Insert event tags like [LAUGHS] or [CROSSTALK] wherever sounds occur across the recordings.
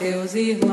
teus irmãos.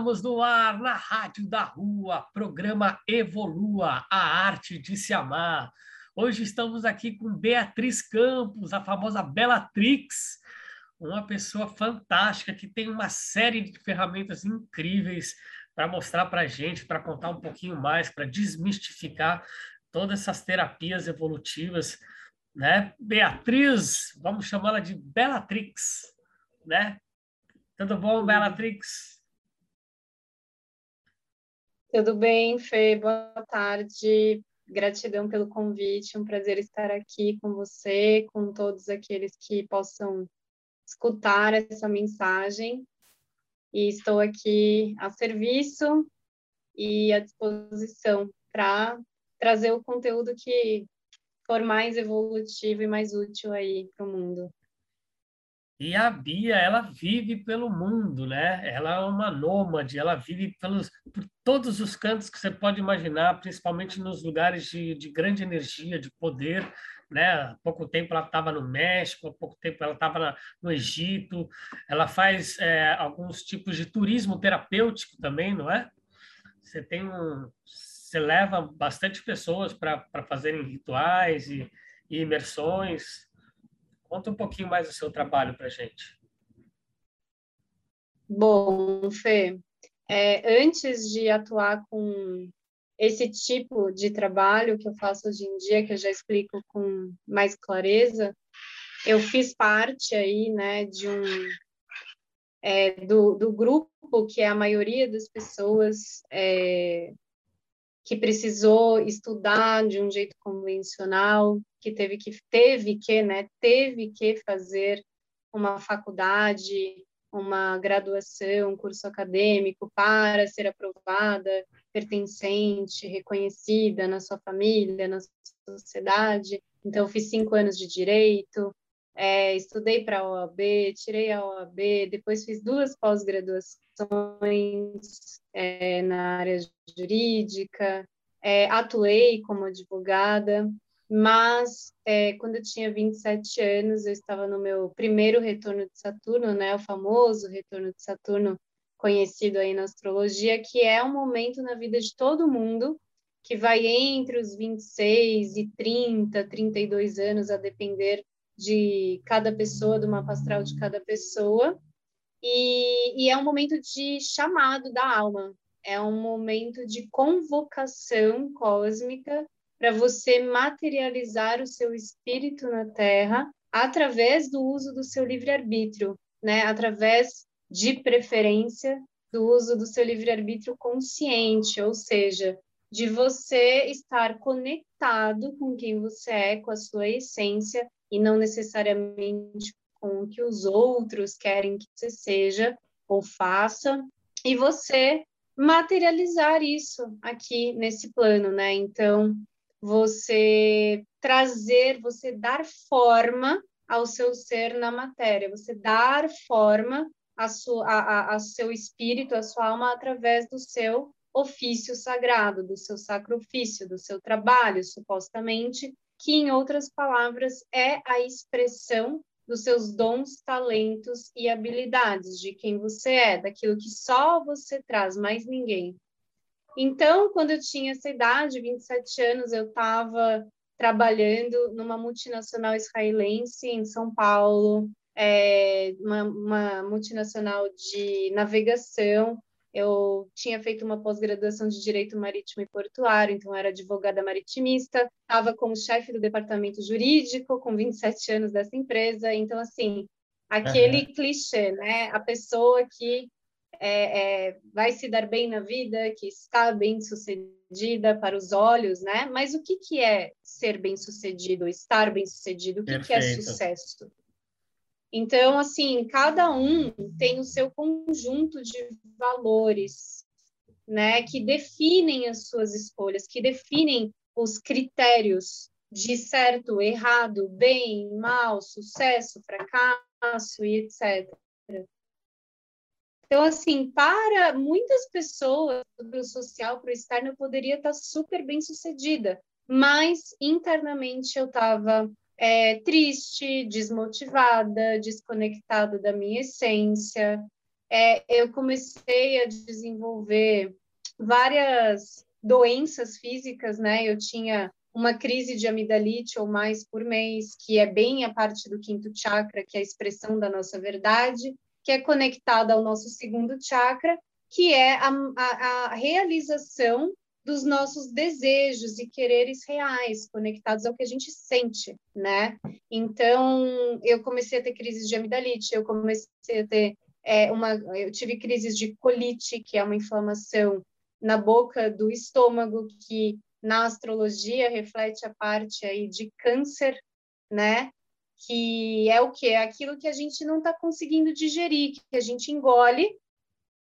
Estamos no ar na Rádio da Rua, programa Evolua, a arte de se amar. Hoje estamos aqui com Beatriz Campos, a famosa Bellatrix, uma pessoa fantástica que tem uma série de ferramentas incríveis para mostrar para a gente, para contar um pouquinho mais, para desmistificar todas essas terapias evolutivas, né? Beatriz, vamos chamá-la de Bellatrix, né? Tudo bom, Bellatrix? Tudo bem, Fê? Boa tarde. Gratidão pelo convite. Um prazer estar aqui com você, com todos aqueles que possam escutar essa mensagem. E estou aqui a serviço e à disposição para trazer o conteúdo que for mais evolutivo e mais útil aí para o mundo. E a Bia, ela vive pelo mundo, né? Ela é uma nômade, ela vive pelos, por todos os cantos que você pode imaginar, principalmente nos lugares de, de grande energia, de poder, né? Há pouco tempo ela estava no México, há pouco tempo ela estava no Egito. Ela faz é, alguns tipos de turismo terapêutico também, não é? Você tem um, você leva bastante pessoas para fazerem rituais e, e imersões. Conta um pouquinho mais do seu trabalho para gente. Bom, Fê, é, antes de atuar com esse tipo de trabalho que eu faço hoje em dia, que eu já explico com mais clareza, eu fiz parte aí, né, de um é, do, do grupo que é a maioria das pessoas é, que precisou estudar de um jeito convencional, que teve que teve que, né, teve que fazer uma faculdade, uma graduação, um curso acadêmico para ser aprovada, pertencente, reconhecida na sua família, na sociedade. Então, fiz cinco anos de direito, é, estudei para a OAB, tirei a OAB, depois fiz duas pós-graduações é, na área jurídica, é, atuei como advogada, mas é, quando eu tinha 27 anos, eu estava no meu primeiro retorno de Saturno, né, o famoso retorno de Saturno, conhecido aí na astrologia, que é um momento na vida de todo mundo que vai entre os 26 e 30, 32 anos, a depender de cada pessoa, do mapa astral de cada pessoa, E, e é um momento de chamado da alma, é um momento de convocação cósmica para você materializar o seu espírito na Terra através do uso do seu livre-arbítrio, né? Através de preferência do uso do seu livre-arbítrio consciente, ou seja, de você estar conectado com quem você é, com a sua essência, e não necessariamente com o que os outros querem que você seja ou faça, e você materializar isso aqui nesse plano, né? Então, você trazer, você dar forma ao seu ser na matéria, você dar forma a sua, a, a, a seu espírito, a sua alma através do seu ofício sagrado, do seu sacrifício, do seu trabalho, supostamente, que, em outras palavras, é a expressão dos seus dons, talentos e habilidades, de quem você é, daquilo que só você traz, mais ninguém. Então, quando eu tinha essa idade, 27 anos, eu estava trabalhando numa multinacional israelense em São Paulo, é, uma, uma multinacional de navegação. Eu tinha feito uma pós-graduação de Direito Marítimo e Portuário, então era advogada maritimista, estava como chefe do departamento jurídico, com 27 anos dessa empresa. Então, assim, aquele uhum. clichê, né? A pessoa que é, é, vai se dar bem na vida, que está bem sucedida para os olhos, né? Mas o que, que é ser bem sucedido, estar bem sucedido? O que, que é sucesso? Então, assim, cada um tem o seu conjunto de valores, né, que definem as suas escolhas, que definem os critérios de certo, errado, bem, mal, sucesso, fracasso e etc. Então, assim, para muitas pessoas, para o social, para o externo, eu poderia estar super bem sucedida, mas internamente eu estava é, triste, desmotivada, desconectada da minha essência. É, eu comecei a desenvolver várias doenças físicas, né? Eu tinha uma crise de amidalite ou mais por mês, que é bem a parte do quinto chakra, que é a expressão da nossa verdade, que é conectada ao nosso segundo chakra, que é a, a, a realização dos nossos desejos e quereres reais, conectados ao que a gente sente, né? Então, eu comecei a ter crises de amidalite, eu comecei a ter é, uma, eu tive crises de colite, que é uma inflamação na boca do estômago, que na astrologia reflete a parte aí de câncer, né? Que é o que? É aquilo que a gente não está conseguindo digerir, que a gente engole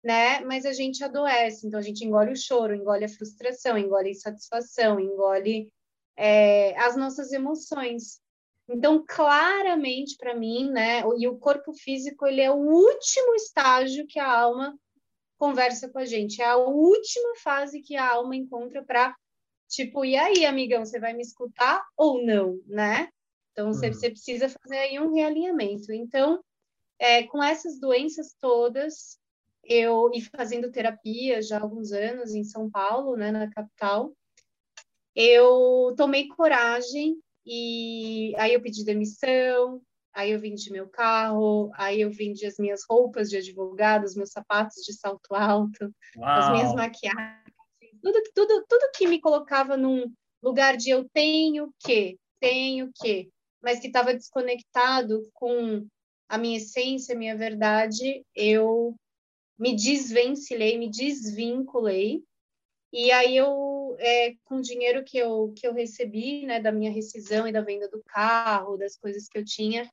né? Mas a gente adoece, então a gente engole o choro, engole a frustração, engole a insatisfação, engole é, as nossas emoções. Então, claramente para mim, né? E o corpo físico ele é o último estágio que a alma conversa com a gente, é a última fase que a alma encontra para tipo, e aí, amigão, você vai me escutar ou não, né? Então, você, uhum. você precisa fazer aí um realinhamento. Então, é, com essas doenças todas, eu e fazendo terapia já há alguns anos em São Paulo, né, na capital, eu tomei coragem e aí eu pedi demissão, aí eu vendi meu carro, aí eu vendi as minhas roupas de advogado, os meus sapatos de salto alto, Uau. as minhas maquiagens, tudo, tudo, tudo que me colocava num lugar de eu tenho que, tenho que, mas que estava desconectado com a minha essência, a minha verdade, eu me desvencilhei, me desvinculei. E aí eu, é, com o dinheiro que eu, que eu recebi, né, da minha rescisão e da venda do carro, das coisas que eu tinha,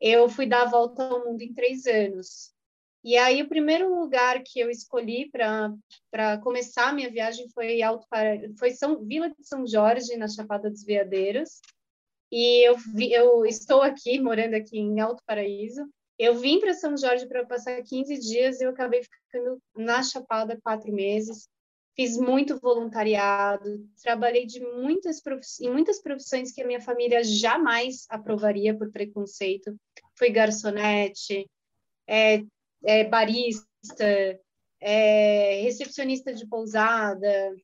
eu fui dar a volta ao mundo em três anos. E aí o primeiro lugar que eu escolhi para começar a minha viagem foi Alto foi São Vila de São Jorge na Chapada dos Veadeiros. E eu, vi, eu estou aqui morando aqui em Alto Paraíso eu vim para São Jorge para passar 15 dias e eu acabei ficando na Chapada quatro meses. Fiz muito voluntariado, trabalhei de muitas em muitas profissões que a minha família jamais aprovaria por preconceito. Fui garçonete, é, é, barista, é, recepcionista de pousada,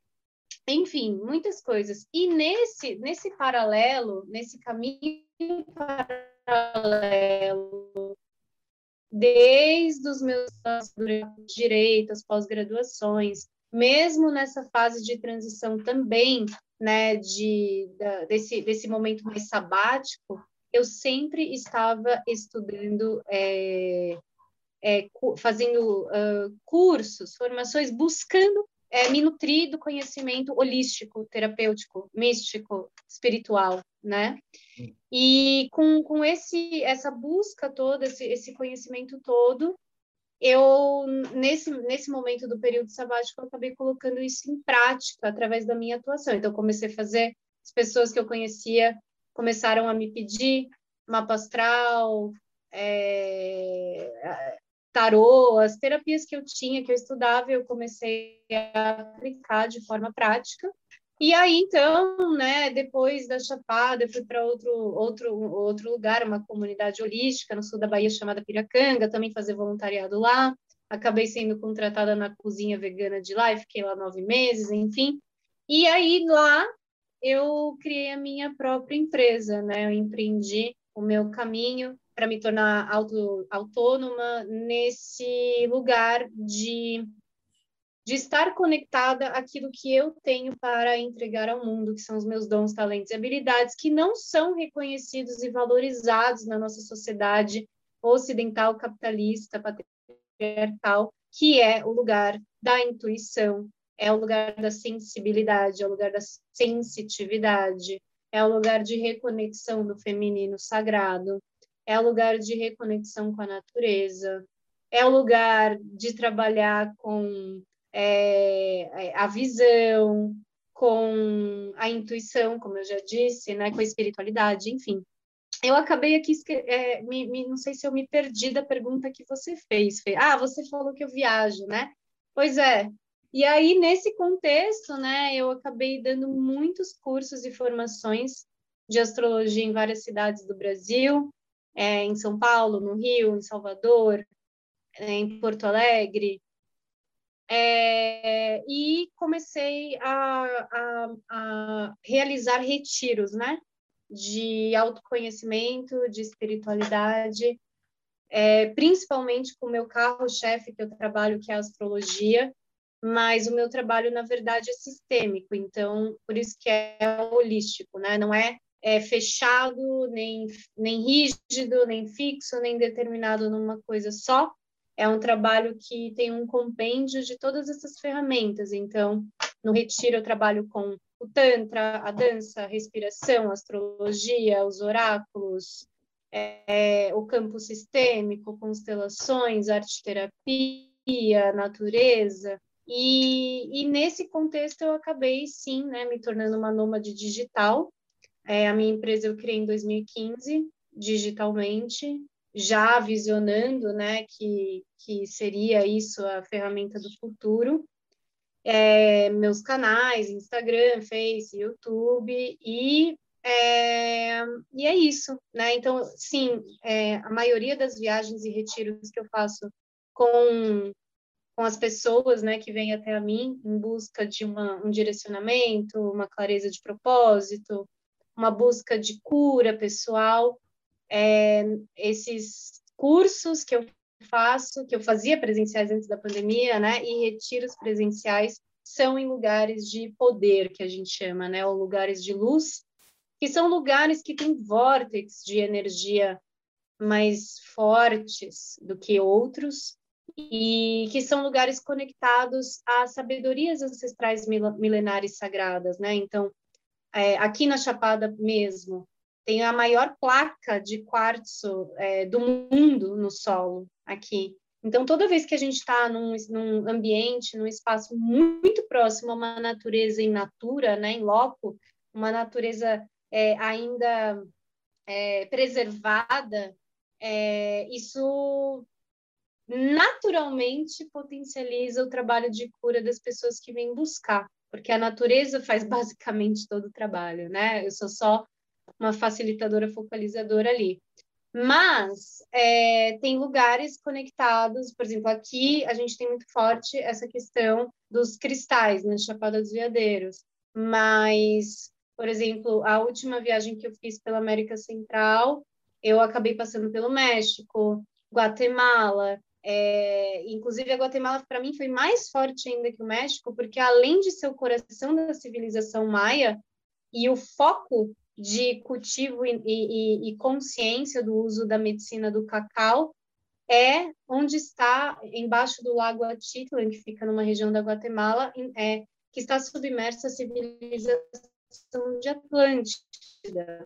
enfim, muitas coisas. E nesse, nesse paralelo, nesse caminho paralelo desde os meus direitos, pós-graduações, mesmo nessa fase de transição também, né, de, da, desse, desse momento mais sabático, eu sempre estava estudando, é, é, fazendo uh, cursos, formações, buscando é, me nutrir do conhecimento holístico, terapêutico, místico, espiritual, né? E com, com esse, essa busca toda, esse, esse conhecimento todo, eu, nesse, nesse momento do período sabático, eu acabei colocando isso em prática através da minha atuação. Então, comecei a fazer, as pessoas que eu conhecia começaram a me pedir mapa astral, é, tarô, as terapias que eu tinha, que eu estudava, eu comecei a aplicar de forma prática. E aí, então, né, depois da Chapada, eu fui para outro, outro, outro lugar, uma comunidade holística no sul da Bahia chamada Piracanga, também fazer voluntariado lá. Acabei sendo contratada na cozinha vegana de lá e fiquei lá nove meses, enfim. E aí, lá, eu criei a minha própria empresa, né? Eu empreendi o meu caminho para me tornar auto, autônoma nesse lugar de de estar conectada àquilo que eu tenho para entregar ao mundo, que são os meus dons, talentos e habilidades, que não são reconhecidos e valorizados na nossa sociedade ocidental, capitalista, patriarcal, que é o lugar da intuição, é o lugar da sensibilidade, é o lugar da sensitividade, é o lugar de reconexão do feminino sagrado, é o lugar de reconexão com a natureza, é o lugar de trabalhar com é, a visão, com a intuição, como eu já disse, né, com a espiritualidade, enfim. Eu acabei aqui, é, me, me, não sei se eu me perdi da pergunta que você fez. Fê. Ah, você falou que eu viajo, né? Pois é. E aí, nesse contexto, né, eu acabei dando muitos cursos e formações de astrologia em várias cidades do Brasil, é, em São Paulo, no Rio, em Salvador, é, em Porto Alegre, é, e comecei a, a, a, realizar retiros, né? De autoconhecimento, de espiritualidade, é, principalmente com o meu carro-chefe que eu trabalho, que é a astrologia, mas o meu trabalho, na verdade, é sistêmico, então, por isso que é holístico, né? Não é, é fechado, nem, nem rígido, nem fixo, nem determinado numa coisa só, é um trabalho que tem um compêndio de todas essas ferramentas. Então, no retiro eu trabalho com o tantra, a dança, a respiração, a astrologia, os oráculos, é, o campo sistêmico, constelações, arte terapia, natureza. E, e, nesse contexto eu acabei sim, né, me tornando uma nômade digital. É, a minha empresa eu criei em 2015 digitalmente já visionando, né, que, que seria isso a ferramenta do futuro. É, meus canais, Instagram, Face, YouTube, e é, e é isso, né? Então, sim, é, a maioria das viagens e retiros que eu faço com, com as pessoas, né, que vêm até a mim em busca de uma, um direcionamento, uma clareza de propósito, uma busca de cura pessoal, é, esses cursos que eu faço, que eu fazia presenciais antes da pandemia, né, e retiros presenciais são em lugares de poder, que a gente chama, né, ou lugares de luz, que são lugares que têm vórtices de energia mais fortes do que outros, e que são lugares conectados a sabedorias ancestrais milenares sagradas, né? Então, é, aqui na Chapada mesmo, tem a maior placa de quartzo é, do mundo no solo aqui. Então, toda vez que a gente está num, num, ambiente, num espaço muito próximo a uma natureza in natura, né, em loco, uma natureza é, ainda é, preservada, é, isso naturalmente potencializa o trabalho de cura das pessoas que vêm buscar, porque a natureza faz [LAUGHS] basicamente todo o trabalho, né? Eu sou só uma facilitadora focalizadora ali. Mas é, tem lugares conectados, por exemplo, aqui a gente tem muito forte essa questão dos cristais na né, Chapada dos Veadeiros. Mas, por exemplo, a última viagem que eu fiz pela América Central, eu acabei passando pelo México, Guatemala. É, inclusive, a Guatemala, para mim, foi mais forte ainda que o México, porque além de ser o coração da civilização maia e o foco de cultivo e, e, e consciência do uso da medicina do cacau, é onde está, embaixo do lago Atitlan, que fica numa região da Guatemala, é, que está submersa a civilização de Atlântida.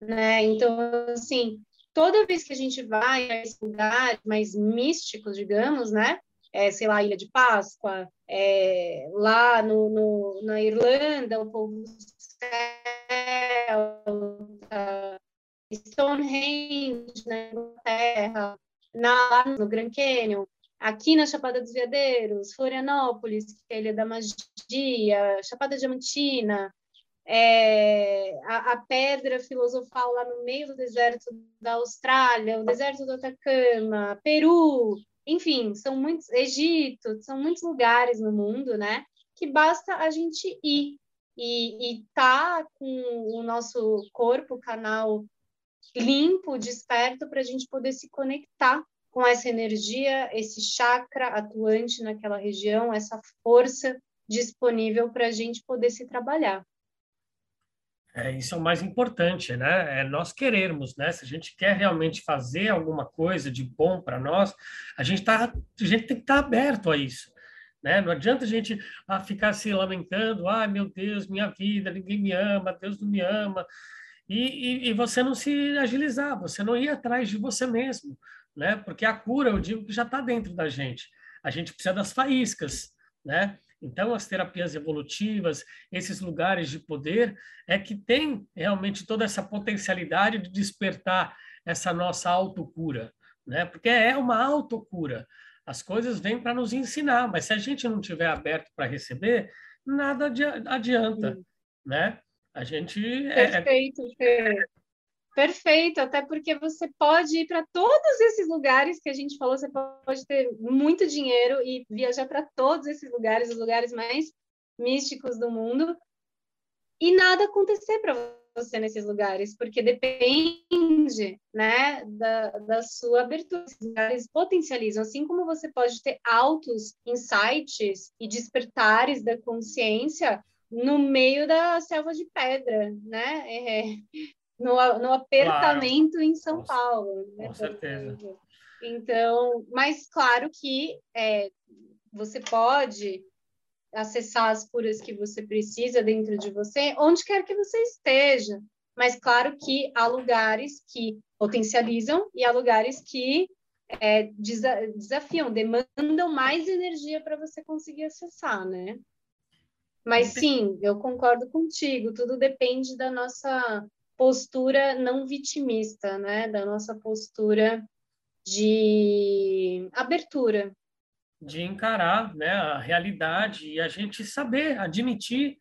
Né? Então, assim, toda vez que a gente vai a lugares mais místicos, digamos, né? É, sei lá, Ilha de Páscoa, é, lá no, no, na Irlanda, o povo celta, Stonehenge na Inglaterra, na, no Grand Canyon, aqui na Chapada dos Veadeiros, Florianópolis, que é a Ilha da Magia, Chapada Diamantina, é, a, a, pedra filosofal lá no meio do deserto da Austrália, o deserto do Atacama, Peru, enfim, são muitos, Egito, são muitos lugares no mundo, né? Que basta a gente ir e, e tá com o nosso corpo, canal limpo, desperto, para a gente poder se conectar com essa energia, esse chakra atuante naquela região, essa força disponível para a gente poder se trabalhar. É, isso é o mais importante, né? É nós querermos, né? Se a gente quer realmente fazer alguma coisa de bom para nós, a gente tá, a gente tem que estar tá aberto a isso, né? Não adianta a gente ah, ficar se lamentando, ah, meu Deus, minha vida, ninguém me ama, Deus não me ama, e, e, e você não se agilizar, você não ir atrás de você mesmo, né? Porque a cura, eu digo que já está dentro da gente. A gente precisa das faíscas, né? Então, as terapias evolutivas, esses lugares de poder, é que tem realmente toda essa potencialidade de despertar essa nossa autocura, né? Porque é uma autocura. As coisas vêm para nos ensinar, mas se a gente não tiver aberto para receber, nada adianta, né? A gente é, é Perfeito, é... Perfeito, até porque você pode ir para todos esses lugares que a gente falou, você pode ter muito dinheiro e viajar para todos esses lugares, os lugares mais místicos do mundo, e nada acontecer para você nesses lugares, porque depende né, da, da sua abertura. Esses lugares potencializam, assim como você pode ter altos insights e despertares da consciência no meio da selva de pedra, né? É, no, no apertamento claro. em São com, Paulo. Né? Com certeza. Então, mas claro que é, você pode acessar as curas que você precisa dentro de você, onde quer que você esteja. Mas claro que há lugares que potencializam e há lugares que é, desafiam, demandam mais energia para você conseguir acessar, né? Mas sim, eu concordo contigo, tudo depende da nossa postura não vitimista, né? Da nossa postura de abertura. De encarar né, a realidade e a gente saber, admitir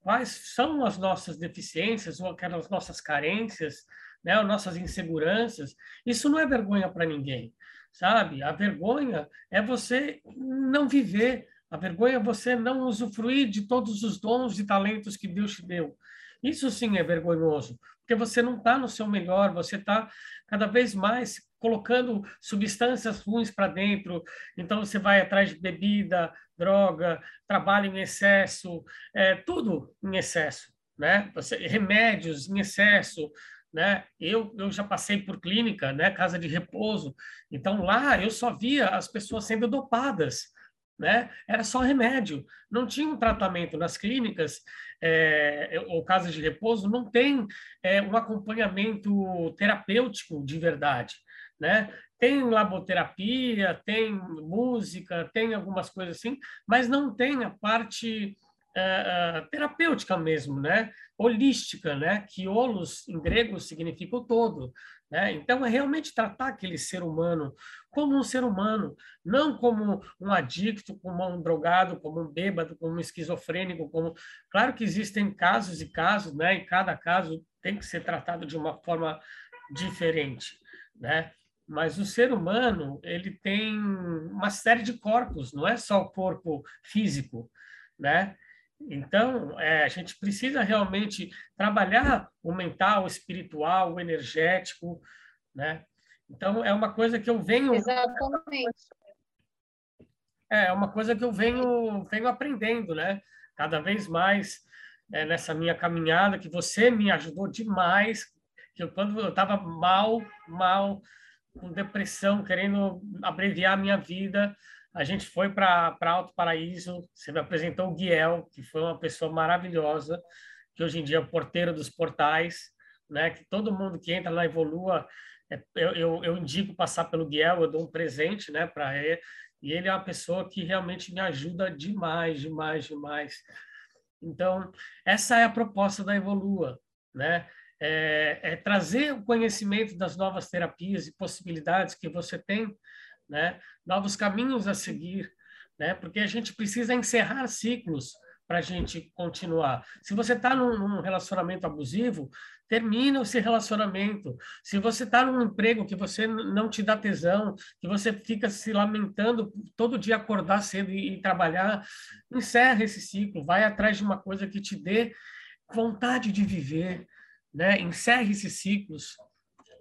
quais são as nossas deficiências ou aquelas nossas carências, né, as nossas inseguranças. Isso não é vergonha para ninguém, sabe? A vergonha é você não viver, a vergonha é você não usufruir de todos os dons e talentos que Deus te deu. Isso sim é vergonhoso, porque você não está no seu melhor, você está cada vez mais colocando substâncias ruins para dentro. Então você vai atrás de bebida, droga, trabalho em excesso, é, tudo em excesso, né? Você, remédios em excesso, né? Eu, eu já passei por clínica, né? Casa de repouso. Então lá eu só via as pessoas sendo dopadas né? Era só remédio, não tinha um tratamento nas clínicas é, ou casas de repouso, não tem é, um acompanhamento terapêutico de verdade, né? Tem laboterapia, tem música, tem algumas coisas assim, mas não tem a parte uh, terapêutica mesmo, né? Holística, né? Que holos em grego significa o todo, né? Então é realmente tratar aquele ser humano como um ser humano, não como um adicto, como um drogado, como um bêbado, como um esquizofrênico, como claro que existem casos e casos, né? E cada caso tem que ser tratado de uma forma diferente, né? Mas o ser humano, ele tem uma série de corpos, não é só o corpo físico, né? Então, é, a gente precisa realmente trabalhar o mental, o espiritual, o energético, né? Então, é uma coisa que eu venho. Exatamente. É, é uma coisa que eu venho, venho aprendendo, né? Cada vez mais é, nessa minha caminhada, que você me ajudou demais. Que eu, quando eu estava mal, mal, com depressão, querendo abreviar a minha vida, a gente foi para Alto Paraíso. Você me apresentou o Guiel, que foi uma pessoa maravilhosa, que hoje em dia é o porteiro dos portais, né? Que todo mundo que entra na Evolua é, eu, eu, eu, indico passar pelo Guiel, eu dou um presente né, para ele, e ele é uma pessoa que realmente me ajuda demais, demais, demais. Então, essa é a proposta da Evolua, né? É, é trazer o conhecimento das novas terapias e possibilidades que você tem, né? Novos caminhos a seguir, né? Porque a gente precisa encerrar ciclos para a gente continuar. Se você está num, num, relacionamento abusivo, termina esse relacionamento. Se você está num emprego que você não te dá tesão, que você fica se lamentando todo dia acordar cedo e, e trabalhar, encerra esse ciclo, vai atrás de uma coisa que te dê vontade de viver, né? Encerre esses ciclos.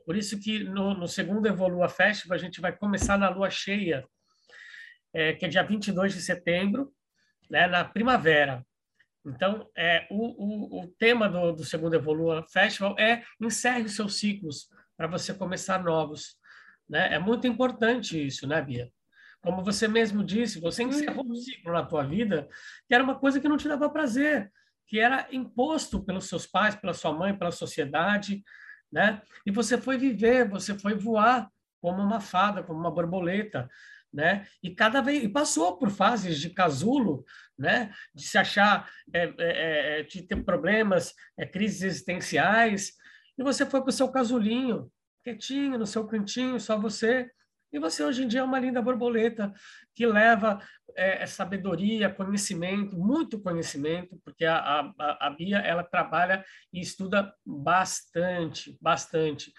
Por isso que no, no segundo Evolua Festival a gente vai começar na lua cheia, é, que é dia 22 de setembro, né, na primavera. Então, é, o, o, o tema do, do segundo Evolua Festival é encerre os seus ciclos para você começar novos. Né? É muito importante isso, né, Bia? Como você mesmo disse, você encerrou um uhum. ciclo na tua vida que era uma coisa que não te dava prazer, que era imposto pelos seus pais, pela sua mãe, pela sociedade, né? E você foi viver, você foi voar como uma fada, como uma borboleta, né? E cada vez e passou por fases de casulo, né? De se achar, é, é, é, de ter problemas, é, crises existenciais, e você foi para o seu casulinho, quietinho, no seu cantinho, só você. E você hoje em dia é uma linda borboleta que leva é, é sabedoria, conhecimento, muito conhecimento, porque a, a, a Bia ela trabalha e estuda bastante, bastante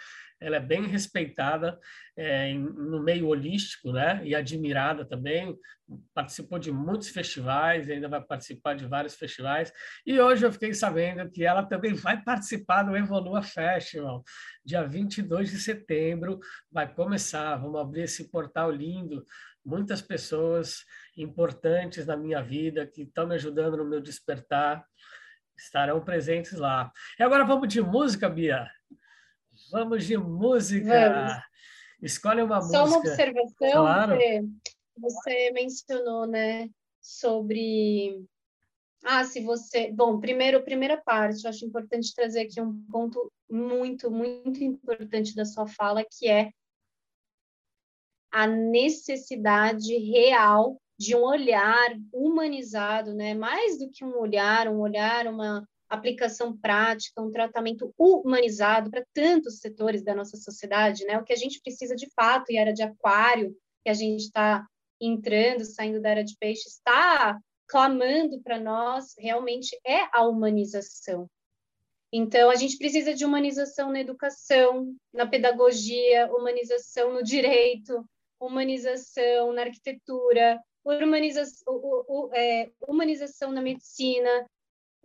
ela é bem respeitada é, no meio holístico, né? E admirada também. Participou de muitos festivais, ainda vai participar de vários festivais. E hoje eu fiquei sabendo que ela também vai participar do Evolua Festival. Dia 22 de setembro vai começar. Vamos abrir esse portal lindo. Muitas pessoas importantes na minha vida que estão me ajudando no meu despertar estarão presentes lá. E agora vamos de música, Bia. Vamos de música. Vamos. Escolhe uma Só música. Só uma observação. Claro. Você, você mencionou, né, sobre ah, se você. Bom, primeiro, primeira parte, eu acho importante trazer aqui um ponto muito, muito importante da sua fala, que é a necessidade real de um olhar humanizado, né? Mais do que um olhar, um olhar, uma aplicação prática, um tratamento humanizado para tantos setores da nossa sociedade, né? O que a gente precisa de fato, e era de aquário, que a gente está entrando, saindo da era de peixe, está clamando para nós, realmente é a humanização. Então, a gente precisa de humanização na educação, na pedagogia, humanização no direito, humanização na arquitetura, é, humanização na medicina,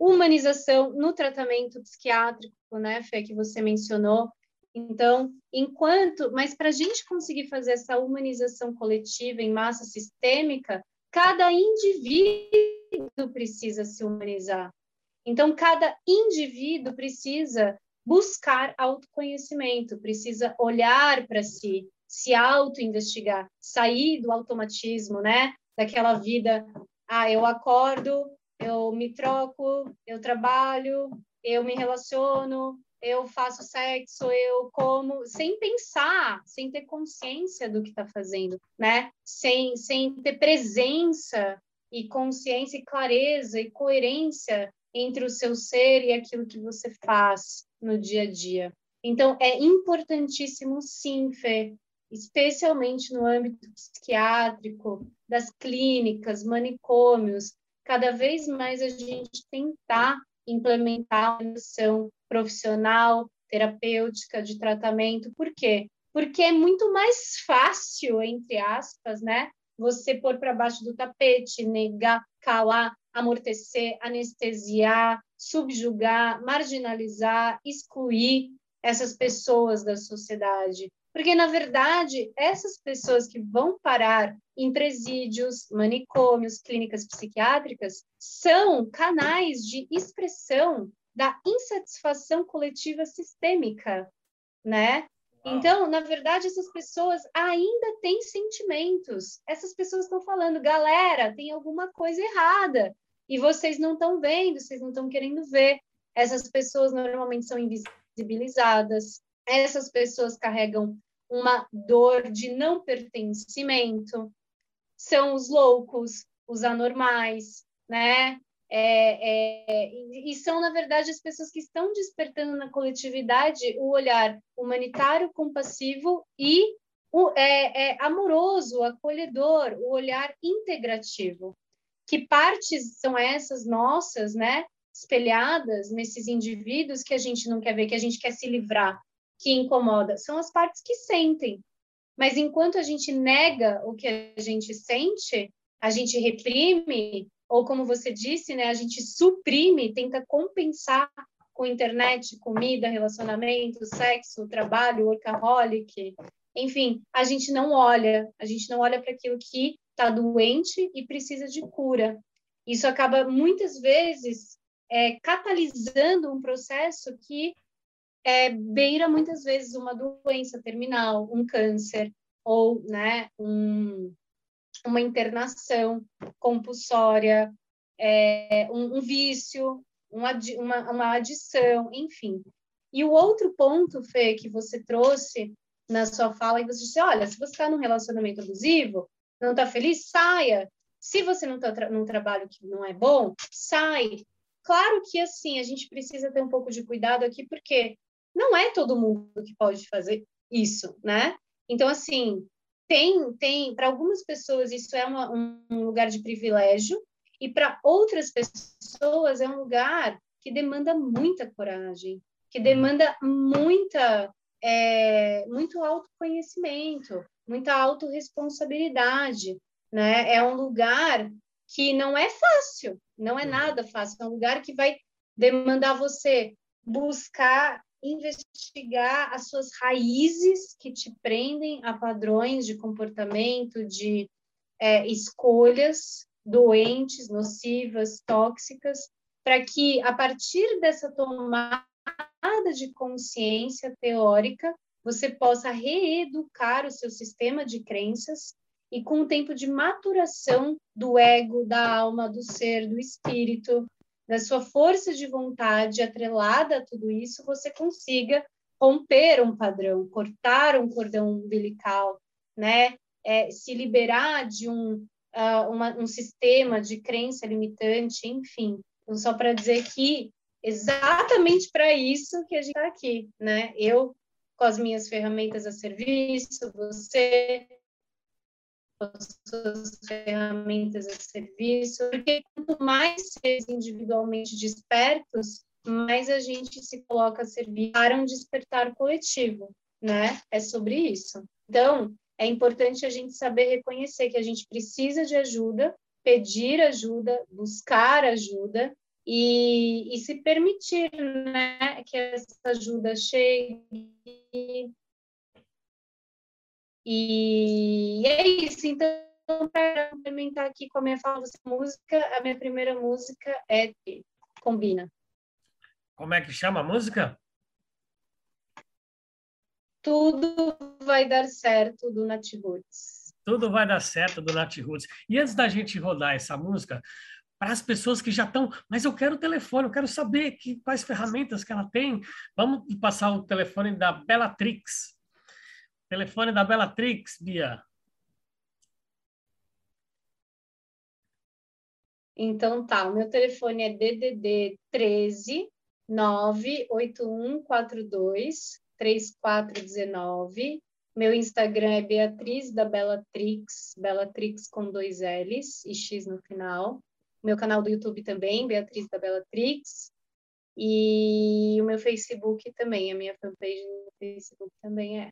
humanização no tratamento psiquiátrico, né, Fê, que você mencionou. Então, enquanto, mas para a gente conseguir fazer essa humanização coletiva em massa sistêmica, cada indivíduo precisa se humanizar. Então, cada indivíduo precisa buscar autoconhecimento, precisa olhar para si, se auto-investigar, sair do automatismo, né? Daquela vida, ah, eu acordo, eu me troco, eu trabalho, eu me relaciono, eu faço sexo, eu como, sem pensar, sem ter consciência do que está fazendo, né? Sem, sem ter presença e consciência e clareza e coerência entre o seu ser e aquilo que você faz no dia a dia. Então, é importantíssimo, sim, Fê, especialmente no âmbito psiquiátrico, das clínicas, manicômios, cada vez mais a gente tentar implementar uma ação profissional, terapêutica, de tratamento. Por quê? Porque é muito mais fácil, entre aspas, né? Você pôr para baixo do tapete, negar, calar, amortecer, anestesiar, subjugar, marginalizar, excluir essas pessoas da sociedade. Porque, na verdade, essas pessoas que vão parar em presídios, manicômios, clínicas psiquiátricas, são canais de expressão da insatisfação coletiva sistêmica, né? Então, na verdade, essas pessoas ainda têm sentimentos. Essas pessoas estão falando, galera, tem alguma coisa errada. E vocês não estão vendo, vocês não estão querendo ver. Essas pessoas normalmente são invisibilizadas. Essas pessoas carregam uma dor de não pertencimento. São os loucos, os anormais, né? É, é, e são, na verdade, as pessoas que estão despertando na coletividade o olhar humanitário, compassivo e o, é, é amoroso, acolhedor, o olhar integrativo. Que partes são essas nossas, né? Espelhadas nesses indivíduos que a gente não quer ver, que a gente quer se livrar, que incomoda. São as partes que sentem. Mas enquanto a gente nega o que a gente sente, a gente reprime, ou como você disse, né, a gente suprime, tenta compensar com internet, comida, relacionamento, sexo, trabalho, workaholic, enfim, a gente não olha, a gente não olha para aquilo que está doente e precisa de cura. Isso acaba muitas vezes é, catalisando um processo que é, beira muitas vezes uma doença terminal, um câncer ou né, um, uma internação compulsória, é, um, um, vício, uma, uma, uma adição, enfim. E o outro ponto, Fê, que você trouxe na sua fala, e você disse, olha, se você está num relacionamento abusivo, não está feliz, saia. Se você não está num trabalho que não é bom, sai. Claro que, assim, a gente precisa ter um pouco de cuidado aqui, porque não é todo mundo que pode fazer isso, né? Então, assim, tem, tem para algumas pessoas isso é uma, um lugar de privilégio e para outras pessoas é um lugar que demanda muita coragem, que uhum. demanda muita é, muito autoconhecimento, muita autorresponsabilidade, né? É um lugar que não é fácil, não é uhum. nada fácil, é um lugar que vai demandar você buscar investigar as suas raízes que te prendem a padrões de comportamento, de é, escolhas doentes, nocivas, tóxicas, para que a partir dessa tomada de consciência teórica você possa reeducar o seu sistema de crenças e com o tempo de maturação do ego, da alma, do ser, do espírito, da sua força de vontade atrelada a tudo isso, você consiga romper um padrão, cortar um cordão umbilical, né? É, se liberar de um, uh, uma, um sistema de crença limitante, enfim. Então, só para dizer que exatamente para isso que a gente está aqui, né? Eu com as minhas ferramentas a serviço, você suas ferramentas a serviço, porque quanto mais seres individualmente despertos, mais a gente se coloca a servir para um despertar coletivo, né? É sobre isso. Então, é importante a gente saber reconhecer que a gente precisa de ajuda, pedir ajuda, buscar ajuda e, e se permitir, né, que essa ajuda chegue e é isso. Então, para complementar aqui com a minha fala dessa música, a minha primeira música é Combina. Como é que chama a música? Tudo vai dar certo do Nat Roots. Tudo vai dar certo do Nat Roots. E antes da gente rodar essa música, para as pessoas que já estão, mas eu quero o telefone, eu quero saber que, quais ferramentas que ela tem. Vamos passar o telefone da Bellatrix. Telefone da Bellatrix, Bia. Então tá, o meu telefone é DDD 13 98142 3419. Meu Instagram é Beatriz da Bellatrix, Bellatrix com dois L's e X no final. Meu canal do YouTube também, Beatriz da Bellatrix. E o meu Facebook também, a minha fanpage no Facebook também é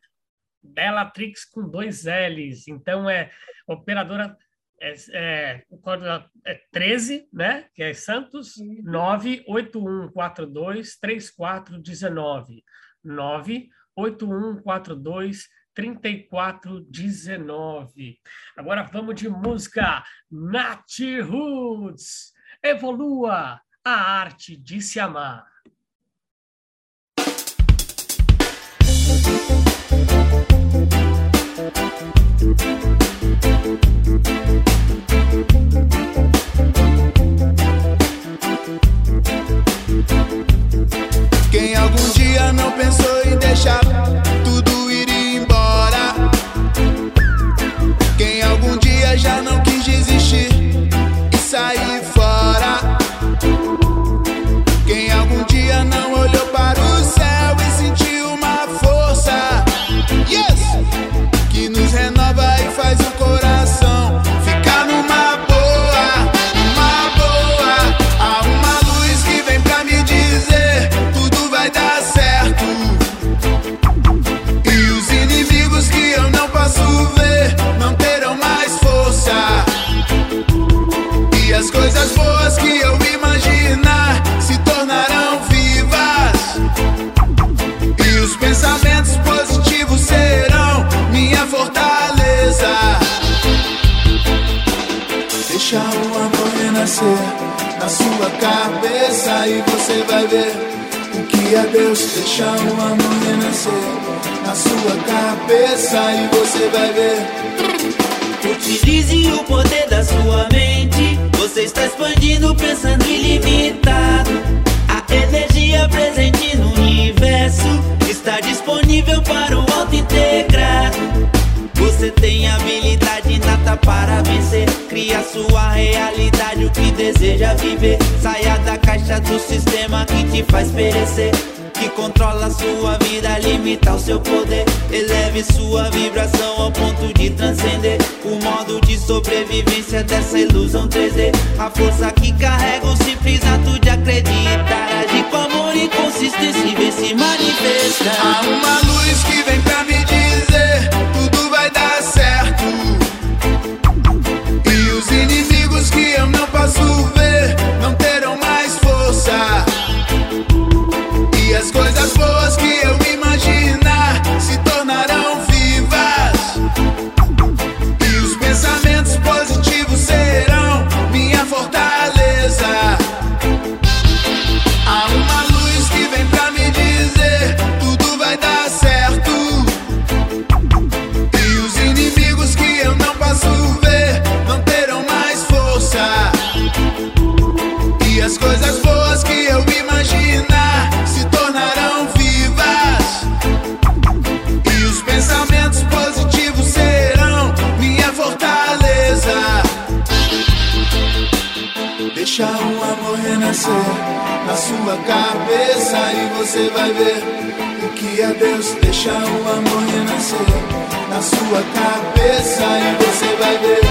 Bellatrix com dois L's. Então, é operadora, é, é, o código é 13, né? Que é Santos, uhum. 981423419. 981423419. 3419. Agora vamos de música Nat Roots. Evolua a arte de se amar. pensamentos positivos serão minha fortaleza. Deixa o amor renascer na sua cabeça e você vai ver o que é Deus. Deixa o amor renascer na sua cabeça e você vai ver. Utilize o poder da sua mente. Você está expandindo, pensando ilimitado. Energia presente no universo está disponível para o auto integrado. Você tem habilidade inata para vencer. Cria sua realidade, o que deseja viver. Saia da caixa do sistema que te faz perecer. Que controla sua vida, limita o seu poder. Eleve sua vibração ao ponto de transcender o modo de sobrevivência dessa ilusão 3D. A força que carrega o simples ato de acreditar. Com amor e consistência e vem se manifestar. Há uma luz que vem pra me dizer tudo vai dar certo. E os inimigos que eu não posso ver não terão mais força. E as coisas boas que eu na sua cabeça e você vai ver o que é Deus. Deixa o amor renascer na sua cabeça e você vai ver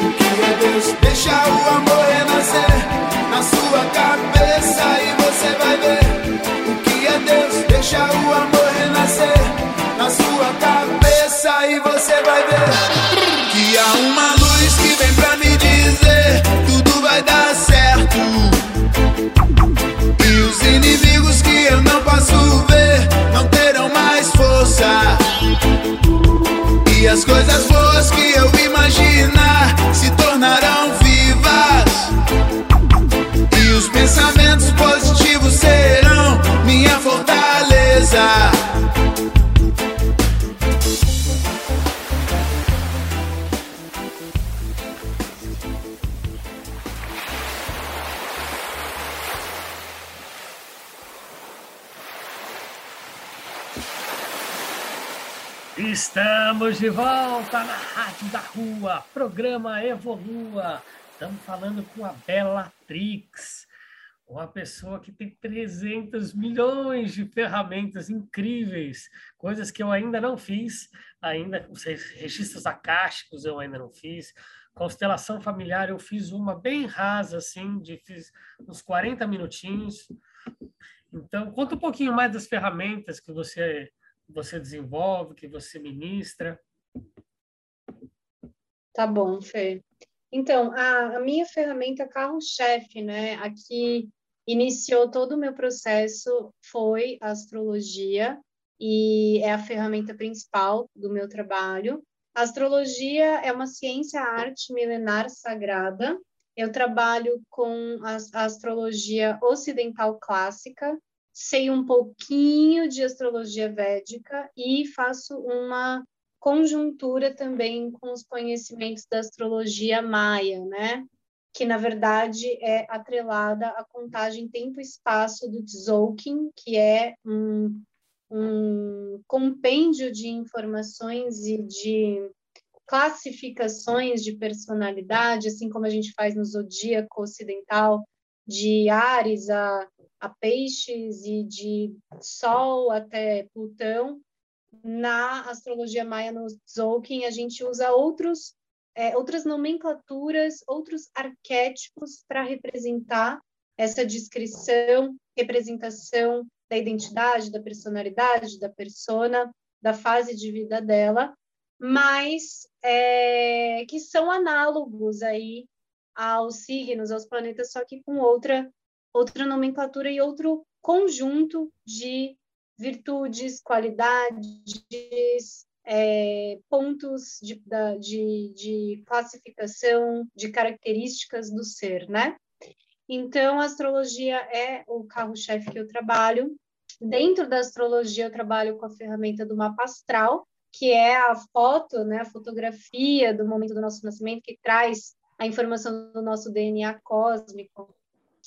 o que é Deus. Deixa o amor renascer na sua cabeça e você vai ver o que é Deus. Deixa o amor renascer na sua cabeça e você vai ver que há uma coisas boas que eu imaginar Estamos de volta na Rádio da Rua, programa Evolua. Estamos falando com a Bellatrix, uma pessoa que tem 300 milhões de ferramentas incríveis, coisas que eu ainda não fiz, ainda os registros acásticos eu ainda não fiz, constelação familiar eu fiz uma bem rasa, assim, de fiz uns 40 minutinhos. Então, conta um pouquinho mais das ferramentas que você você desenvolve, que você ministra. Tá bom, Fê. Então, a, a minha ferramenta carro-chefe, né, aqui iniciou todo o meu processo foi a astrologia e é a ferramenta principal do meu trabalho. A astrologia é uma ciência arte milenar sagrada. Eu trabalho com a, a astrologia ocidental clássica, sei um pouquinho de astrologia védica e faço uma conjuntura também com os conhecimentos da astrologia maia, né? Que na verdade é atrelada à contagem tempo e espaço do Tzolk'in, que é um, um compêndio de informações e de classificações de personalidade, assim como a gente faz no zodíaco ocidental, de Ares a a peixes e de Sol até Plutão. Na astrologia maia, no Tzolk'in, a gente usa outros, é, outras nomenclaturas, outros arquétipos para representar essa descrição, representação da identidade, da personalidade, da persona, da fase de vida dela, mas é, que são análogos aí aos signos, aos planetas, só que com outra outra nomenclatura e outro conjunto de virtudes, qualidades, é, pontos de, de, de classificação, de características do ser, né? Então, a astrologia é o carro-chefe que eu trabalho. Dentro da astrologia, eu trabalho com a ferramenta do mapa astral, que é a foto, né, a fotografia do momento do nosso nascimento, que traz a informação do nosso DNA cósmico,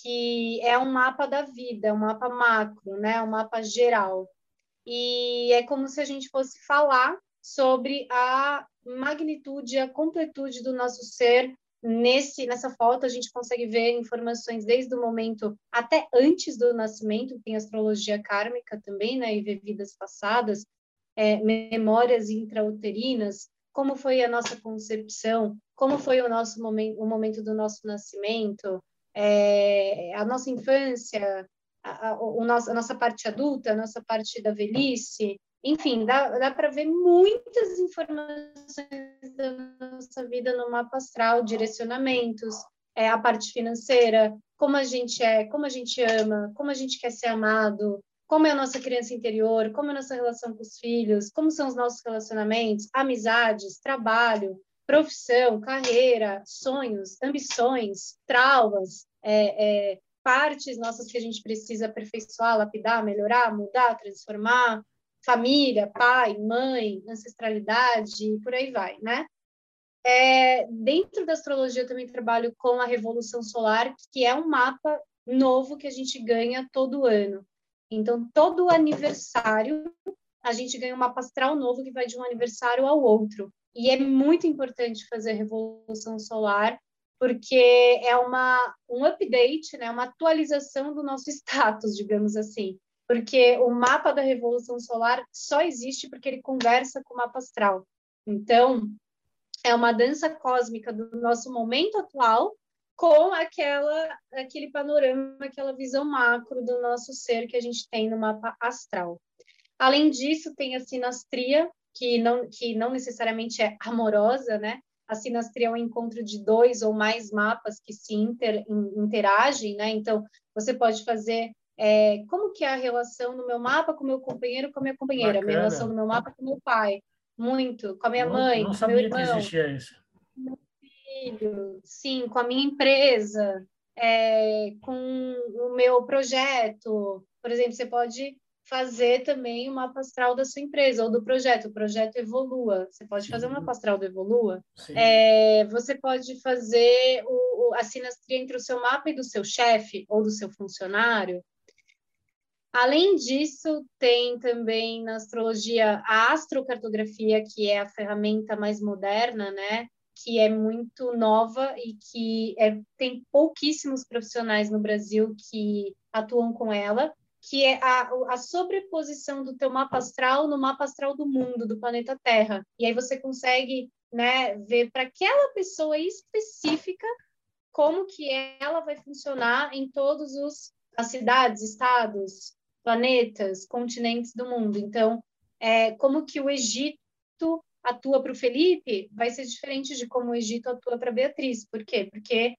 que é um mapa da vida, um mapa macro, né? um mapa geral. E é como se a gente fosse falar sobre a magnitude, a completude do nosso ser. Nesse, nessa foto, a gente consegue ver informações desde o momento até antes do nascimento, tem astrologia kármica também, né? E ver vidas passadas, é, memórias intrauterinas, como foi a nossa concepção, como foi o nosso momento, o momento do nosso nascimento, é, a nossa infância, a, a, a nossa parte adulta, a nossa parte da velhice, enfim, dá, dá para ver muitas informações da nossa vida no mapa astral, direcionamentos, é, a parte financeira, como a gente é, como a gente ama, como a gente quer ser amado, como é a nossa criança interior, como é a nossa relação com os filhos, como são os nossos relacionamentos, amizades, trabalho, profissão, carreira, sonhos, ambições, traumas, é, é, partes nossas que a gente precisa aperfeiçoar, lapidar, melhorar, mudar, transformar, família, pai, mãe, ancestralidade, e por aí vai, né? É, dentro da astrologia, eu também trabalho com a Revolução Solar, que é um mapa novo que a gente ganha todo ano. Então, todo aniversário, a gente ganha um mapa astral novo que vai de um aniversário ao outro. E é muito importante fazer revolução solar, porque é uma, um update, né, uma atualização do nosso [LAUGHS] status, digamos assim. Porque o mapa da revolução solar só existe porque ele conversa com o mapa astral. Então, é uma dança cósmica do nosso momento atual com aquela aquele panorama, aquela visão macro do nosso ser que a gente tem no mapa astral. Além disso, tem a sinastria, que não, que não necessariamente é amorosa, né? A sinastria é um encontro de dois ou mais mapas que se inter, interagem, né? Então, você pode fazer é, como que é a relação no meu mapa com meu companheiro com a minha companheira, Bacana. minha relação no meu mapa com meu pai, muito, com a minha não, mãe, não com meu irmão, com meu filho, sim, com a minha empresa, é, com o meu projeto. Por exemplo, você pode fazer também o mapa astral da sua empresa ou do projeto. O projeto evolua. Você pode fazer uma mapa astral do evolua. É, você pode fazer o, o, a sinastria entre o seu mapa e do seu chefe ou do seu funcionário. Além disso, tem também na astrologia a astrocartografia, que é a ferramenta mais moderna, né? Que é muito nova e que é, tem pouquíssimos profissionais no Brasil que atuam com ela que é a, a sobreposição do teu mapa astral no mapa astral do mundo, do planeta Terra. E aí você consegue né, ver para aquela pessoa específica como que ela vai funcionar em todos os as cidades, estados, planetas, continentes do mundo. Então, é, como que o Egito atua para o Felipe vai ser diferente de como o Egito atua para Beatriz. Por quê? Porque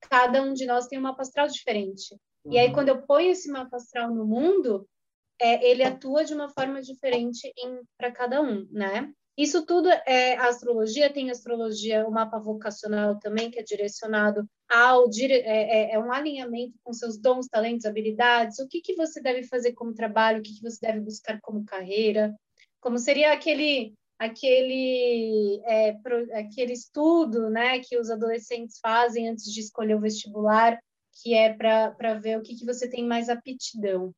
cada um de nós tem um mapa astral diferente. E aí, quando eu ponho esse mapa astral no mundo, é, ele atua de uma forma diferente para cada um, né? Isso tudo é astrologia, tem astrologia, o mapa vocacional também, que é direcionado ao é, é, é, um alinhamento com seus dons, talentos, habilidades, o que, que você deve fazer como trabalho, o que, que você deve buscar como carreira, como seria aquele aquele é, pro, aquele estudo né, que os adolescentes fazem antes de escolher o vestibular, que é para ver o que, que você tem mais aptidão.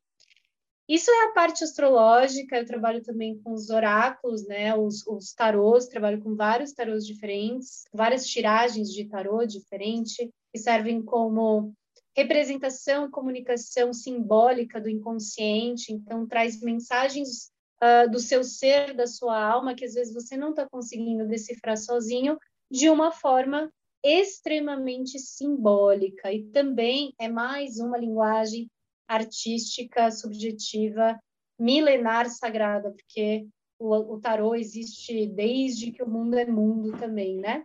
Isso é a parte astrológica, eu trabalho também com os oráculos, né, os, os tarôs, trabalho com vários tarôs diferentes, várias tiragens de tarô diferentes, que servem como representação e comunicação simbólica do inconsciente, então traz mensagens uh, do seu ser, da sua alma, que às vezes você não está conseguindo decifrar sozinho, de uma forma extremamente simbólica, e também é mais uma linguagem artística, subjetiva, milenar, sagrada, porque o, o tarô existe desde que o mundo é mundo também, né?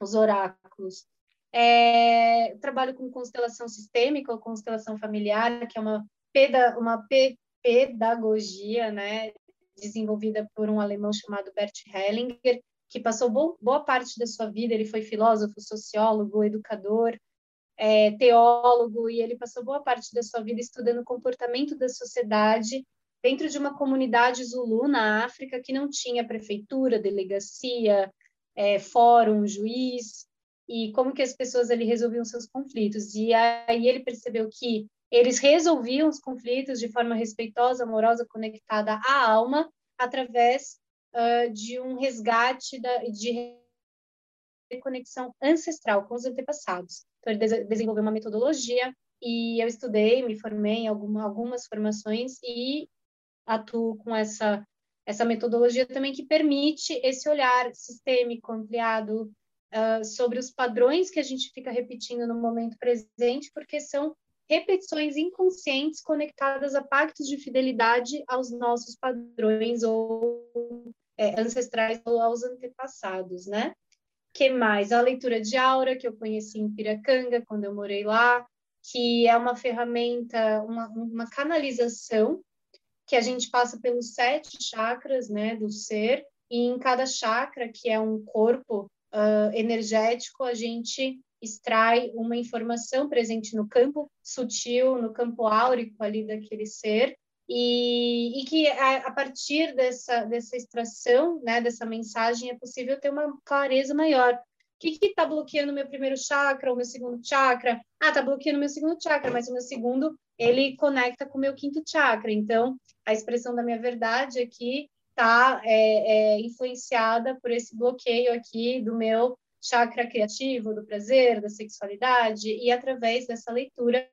Os oráculos. É, trabalho com constelação sistêmica ou constelação familiar, que é uma, peda, uma pe, pedagogia, né? Desenvolvida por um alemão chamado Bert Hellinger, que passou boa parte da sua vida, ele foi filósofo, sociólogo, educador, é, teólogo e ele passou boa parte da sua vida estudando o comportamento da sociedade dentro de uma comunidade Zulu na África que não tinha prefeitura, delegacia, é, fórum, juiz e como que as pessoas ali resolviam seus conflitos. E aí ele percebeu que eles resolviam os conflitos de forma respeitosa, amorosa, conectada à alma, através de um resgate da, de conexão ancestral com os antepassados. Então, ele desenvolveu uma metodologia e eu estudei, me formei em alguma, algumas formações e atuo com essa, essa metodologia também que permite esse olhar sistêmico, ampliado, uh, sobre os padrões que a gente fica repetindo no momento presente, porque são repetições inconscientes conectadas a pactos de fidelidade aos nossos padrões ou é, ancestrais ou aos antepassados, né? que mais? A leitura de aura, que eu conheci em Piracanga, quando eu morei lá, que é uma ferramenta, uma, uma canalização que a gente passa pelos sete chakras né, do ser, e em cada chakra, que é um corpo uh, energético, a gente extrai uma informação presente no campo sutil, no campo áurico ali daquele ser, e, e que a, a, partir dessa, dessa extração, né, dessa mensagem, é possível ter uma clareza maior. O que está bloqueando meu primeiro chakra, o meu segundo chakra? Ah, está bloqueando meu segundo chakra, mas o meu segundo, ele conecta com o meu quinto chakra. Então, a expressão da minha verdade aqui está é, é, influenciada por esse bloqueio aqui do meu chakra criativo, do prazer, da sexualidade, e através dessa leitura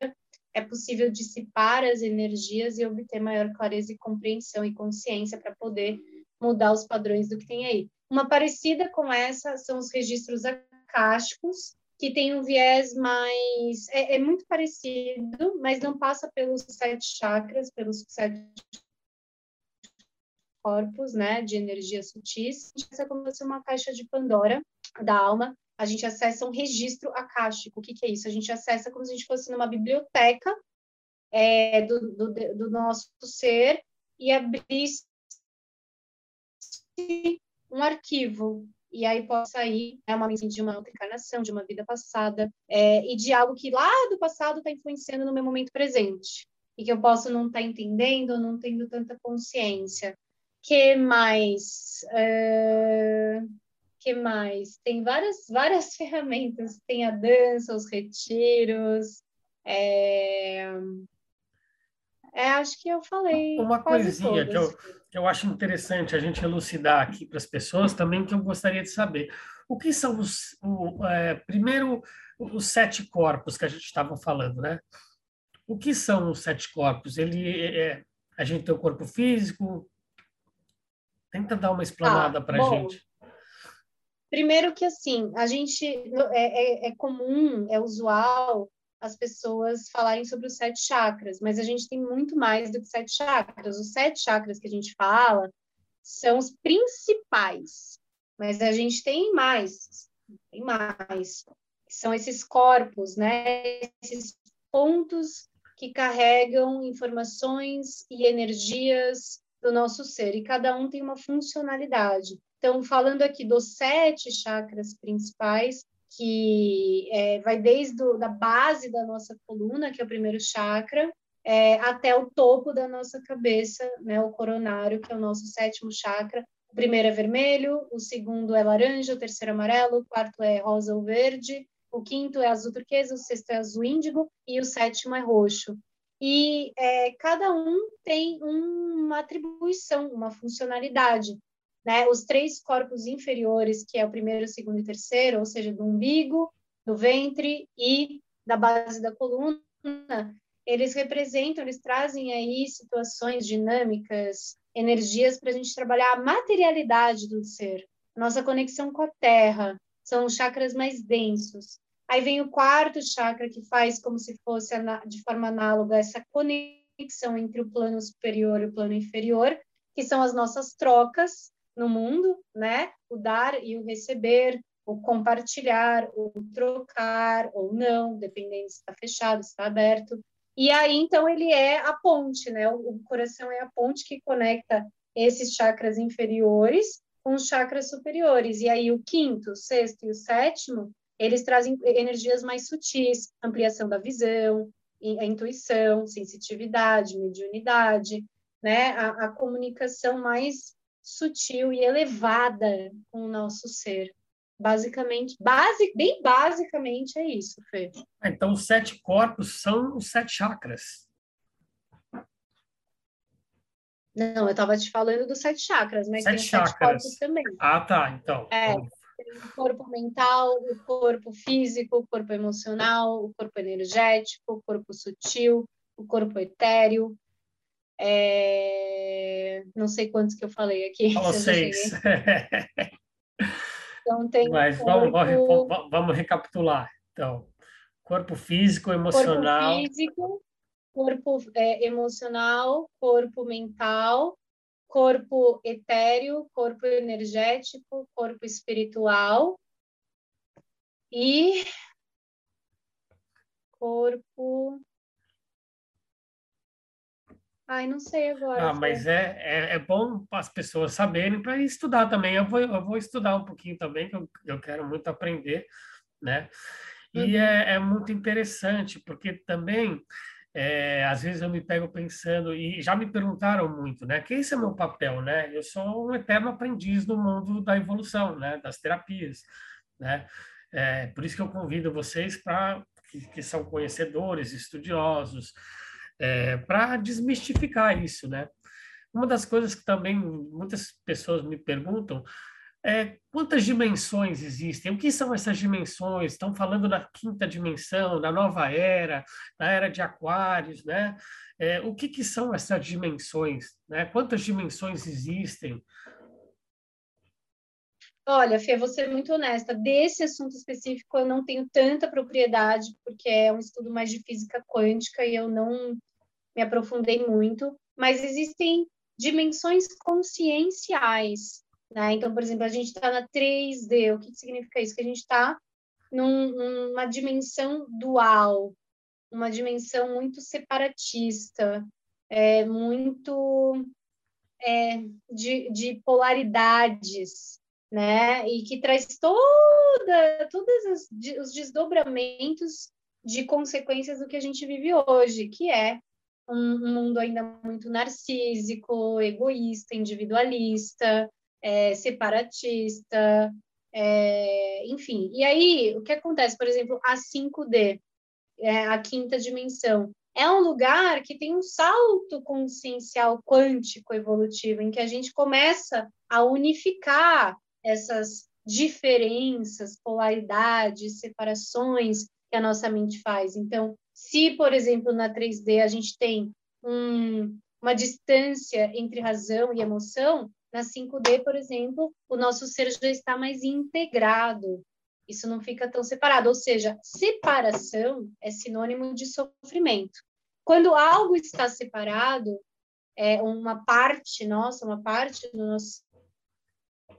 é possível dissipar as energias e obter maior clareza e compreensão e consciência para poder mudar os padrões do que tem aí. Uma parecida com essa são os registros acásticos, que tem um viés mais. É, é, muito parecido, mas não passa pelos sete chakras, pelos sete corpos, né, de energia sutis. Essa é como se uma caixa de Pandora da alma, a gente acessa um registro acástico. O que, que é isso? A gente acessa como se a gente fosse numa biblioteca é, do, do, do, nosso ser e abrisse um arquivo. E aí pode sair é uma mensagem de uma outra encarnação, de uma vida passada, é, e de algo que lá do passado está influenciando no meu momento presente. E que eu posso não estar tá entendendo, não tendo tanta consciência. que mais? Uh que mais? Tem várias, várias [LAUGHS] ferramentas. Tem a dança, os retiros. É... É, acho que eu falei. Uma coisinha que eu, que eu acho interessante a gente elucidar aqui para as pessoas também, que eu gostaria de saber. O que são os. O, é, primeiro, os sete corpos que a gente estava falando, né? O que são os sete corpos? Ele é, a gente tem o corpo físico. Tenta dar uma explanada ah, para a gente. Primeiro que assim, a gente é, é, é, comum, é usual as pessoas falarem sobre os sete chakras, mas a gente tem muito mais do que sete chakras. Os sete chakras que a gente fala são os principais, mas a gente tem mais, tem mais. São esses corpos, né? Esses pontos que carregam informações e energias do nosso ser, e cada um tem uma funcionalidade. Então, falando aqui dos sete chakras principais, que é, vai desde a da base da nossa coluna, que é o primeiro chakra, é, até o topo da nossa cabeça, né, o coronário, que é o nosso sétimo chakra. O primeiro é vermelho, o segundo é laranja, o terceiro é amarelo, o quarto é rosa ou verde, o quinto é azul turquesa, o sexto é azul índigo e o sétimo é roxo. E é, cada um tem uma atribuição, uma funcionalidade. Né? Os três corpos inferiores, que é o primeiro, o segundo e terceiro, ou seja, do umbigo, do ventre e da base da coluna, eles representam, eles trazem aí situações dinâmicas, energias para a gente trabalhar a materialidade do ser, nossa conexão com a terra, são os chakras mais densos. Aí vem o quarto chakra, que faz como se fosse de forma análoga essa conexão entre o plano superior e o plano inferior, que são as nossas trocas no mundo, né? O dar e o receber, o compartilhar, o trocar ou não, dependendo se está fechado, se está aberto. E aí, então, ele é a ponte, né? O, coração é a ponte que conecta esses chakras inferiores com os chakras superiores. E aí, o quinto, o sexto e o sétimo, eles trazem energias mais sutis, ampliação da visão, a intuição, sensitividade, mediunidade, né? A, a comunicação mais sutil e elevada com o nosso ser. Basicamente, base, bem basicamente é isso, Fê. Ah, então, os sete corpos são os sete chakras. Não, eu estava te falando dos sete chakras, mas sete tem chakras. sete corpos também. Ah, tá. Então. É, o corpo mental, o corpo físico, o corpo emocional, o corpo energético, o corpo sutil, o corpo etéreo. É... Não sei quantos que eu falei aqui. Falou [LAUGHS] seis. [LAUGHS] Então tem Mas corpo... vamos, vamos recapitular. Então, corpo físico, emocional. Corpo físico, corpo é, emocional, corpo mental, corpo etéreo, corpo energético, corpo espiritual e corpo Ai, não sei agora. Ah, mas é, é, é bom as pessoas saberem para estudar também. Eu vou, eu vou estudar um pouquinho também, que eu, eu quero muito aprender, né? E uhum. é, é muito interessante, porque também, é, às vezes eu me pego pensando, e já me perguntaram muito, né? Que esse é meu papel, né? Eu sou um eterno aprendiz no mundo da evolução, né? Das terapias, né? É, por isso que eu convido vocês para que, que são conhecedores, estudiosos, é, para desmistificar isso, né? Uma das coisas que também muitas pessoas me perguntam é quantas dimensões existem? O que são essas dimensões? Estão falando na quinta dimensão, na nova era, na era de Aquários, né? É, o que, que são essas dimensões? Né? Quantas dimensões existem? Olha, Fê, vou ser muito honesta. Desse assunto específico, eu não tenho tanta propriedade, porque é um estudo mais de física quântica e eu não me aprofundei muito, mas existem dimensões conscienciais, né? Então, por exemplo, a gente está na 3D, o que, que significa isso? Que a gente está num, numa dimensão dual, uma dimensão muito separatista, é, muito é, de, de polaridades, né? E que traz toda, todos os, os desdobramentos de consequências do que a gente vive hoje, que é um, mundo ainda muito narcísico, egoísta, individualista, é, separatista, é, enfim. E aí, o que acontece? Por exemplo, a 5D, é, a quinta dimensão, é um lugar que tem um salto consciencial quântico evolutivo, em que a gente começa a unificar essas diferenças, polaridades, separações que a nossa mente faz. Então, se, por exemplo, na 3D a gente tem um, uma distância entre razão e emoção, na 5D, por exemplo, o nosso ser já está mais integrado. Isso não fica tão separado. Ou seja, separação é sinônimo de sofrimento. Quando algo está separado, é uma parte nossa, uma parte do nosso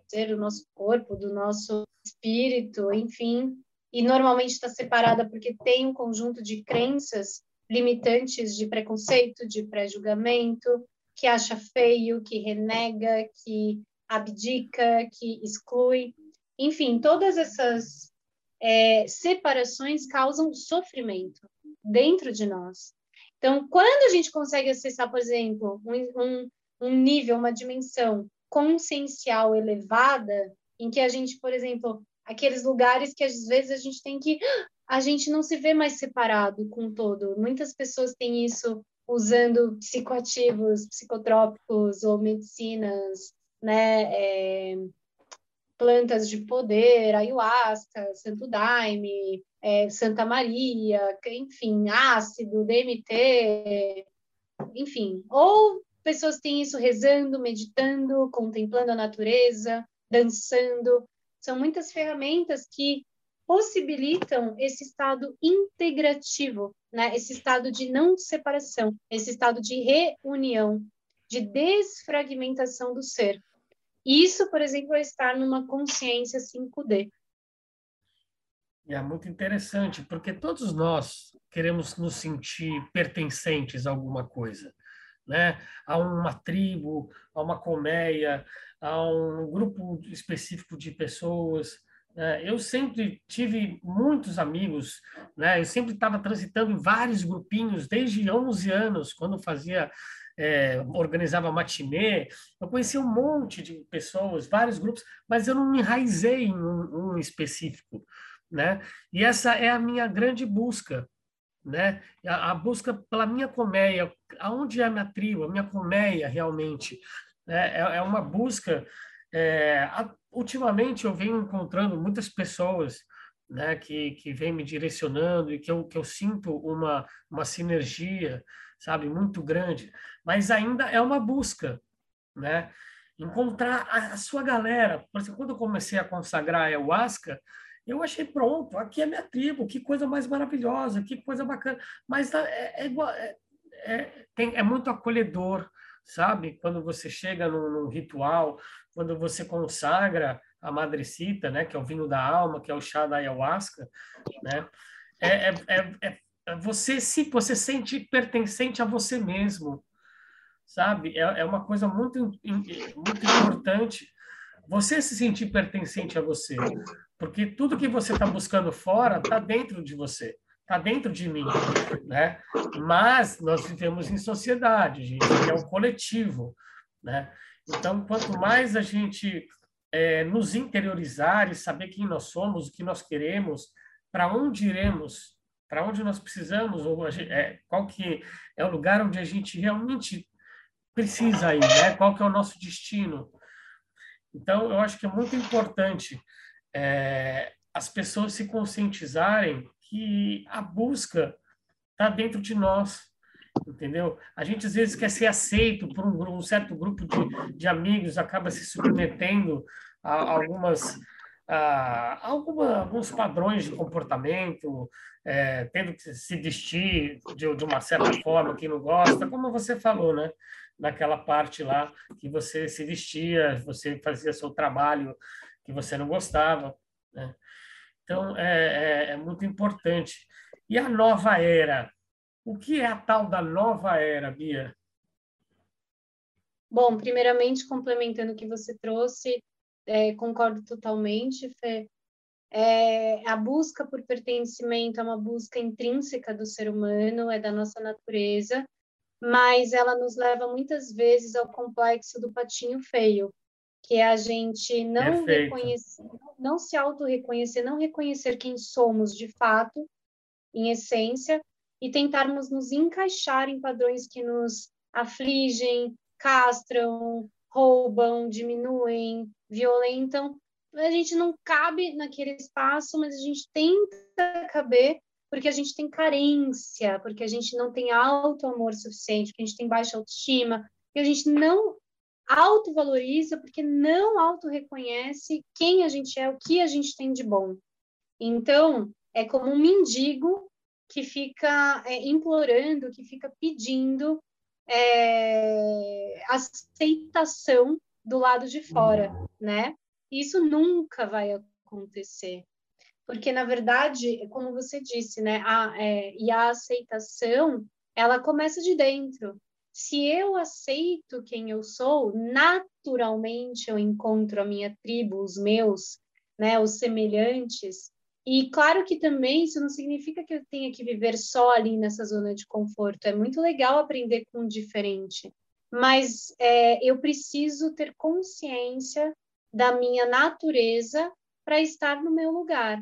ser, do nosso corpo, do nosso espírito, enfim, e normalmente está separada porque tem um conjunto de crenças limitantes de preconceito, de pré-julgamento, que acha feio, que renega, que abdica, que exclui. Enfim, todas essas é, separações causam sofrimento dentro de nós. Então, quando a gente consegue acessar, por exemplo, um, um, um nível, uma dimensão consciencial elevada, em que a gente, por exemplo, aqueles lugares que às vezes a gente tem que a gente não se vê mais separado com todo. Muitas pessoas têm isso usando psicoativos, psicotrópicos ou medicinas, né? É, plantas de poder, ayahuasca, santo daime, é, Santa Maria, enfim, ácido, DMT, enfim. Ou pessoas têm isso rezando, meditando, contemplando a natureza, dançando. São muitas ferramentas que possibilitam esse estado integrativo, né? Esse estado de não separação, esse estado de reunião, de desfragmentação do ser. Isso, por exemplo, é estar numa consciência 5D. É muito interessante, porque todos nós queremos nos sentir pertencentes a alguma coisa, né? A uma tribo, a uma colmeia, a um grupo específico de pessoas. Né? Eu sempre tive muitos amigos, né? Eu sempre estava transitando em vários grupinhos desde 11 anos, quando fazia é, organizava matinê, eu conheci um monte de pessoas, vários grupos, mas eu não me enraizei em um, um específico, né? E essa é a minha grande busca, né? A, a, busca pela minha colmeia, aonde é a minha tribo, a minha colmeia realmente, né? é, é uma busca. É, a, ultimamente eu venho encontrando muitas pessoas né, que, que vem me direcionando e que eu, que eu sinto uma, uma sinergia, sabe, muito grande, mas ainda é uma busca, né? Encontrar a, a sua galera. Por exemplo, quando eu comecei a consagrar a ayahuasca, eu achei pronto, aqui é minha tribo, que coisa mais maravilhosa, que coisa bacana. Mas tá, é, é, é, é, tem, é muito acolhedor, sabe? Quando você chega num, num, ritual, quando você consagra a madrecita, né? Que é o vinho da alma, que é o chá da ayahuasca, né? É, é, é, é você se você sente pertencente a você mesmo, sabe? É, é uma coisa muito, muito importante você se sentir pertencente a você, porque tudo que você está buscando fora está dentro de você, está dentro de mim, né? Mas nós vivemos em sociedade, gente, é um coletivo, né? Então, quanto mais a gente é, nos interiorizar e saber quem nós somos, o que nós queremos, para onde iremos, para onde nós precisamos, ou gente, é, qual que é o lugar onde a gente realmente precisa ir, né? Qual que é o nosso destino? Então, eu acho que é muito importante é, as pessoas se conscientizarem que a busca está dentro de nós, entendeu? A gente às vezes quer ser aceito por um, um certo grupo de, de, amigos, acaba se submetendo a, a algumas a, alguma, alguns padrões de comportamento, é, tendo que se vestir de, de uma certa forma que não gosta, como você falou, né? naquela parte lá que você se vestia, você fazia seu trabalho que você não gostava. Né? Então, é, é, é muito importante. E a nova era? O que é a tal da nova era, Bia? Bom, primeiramente, complementando o que você trouxe, é, concordo totalmente, Fê. É, a busca por pertencimento é uma busca intrínseca do ser humano, é da nossa natureza, mas ela nos leva muitas vezes ao complexo do patinho feio, que é a gente não Perfeito. reconhecer, não se auto-reconhecer, não reconhecer quem somos de fato, em essência, e tentarmos nos encaixar em padrões que nos afligem, castram, roubam, diminuem, violentam. A gente não cabe naquele espaço, mas a gente tenta caber porque a gente tem carência, porque a gente não tem alto amor suficiente, porque a gente tem baixa autoestima, porque a gente não autovaloriza, porque não auto-reconhece quem a gente é, o que a gente tem de bom. Então, é como um mendigo que fica é, implorando, que fica pedindo é, aceitação do lado de fora, né? Isso nunca vai acontecer. porque na verdade, como você disse, né, a, é, e a aceitação, ela começa de dentro. Se eu aceito quem eu sou, naturalmente eu encontro a minha tribo, os meus, né, os semelhantes. E claro que também isso não significa que eu tenha que viver só ali nessa zona de conforto. É muito legal aprender com o diferente, mas é, eu preciso ter consciência da minha natureza para estar no meu lugar.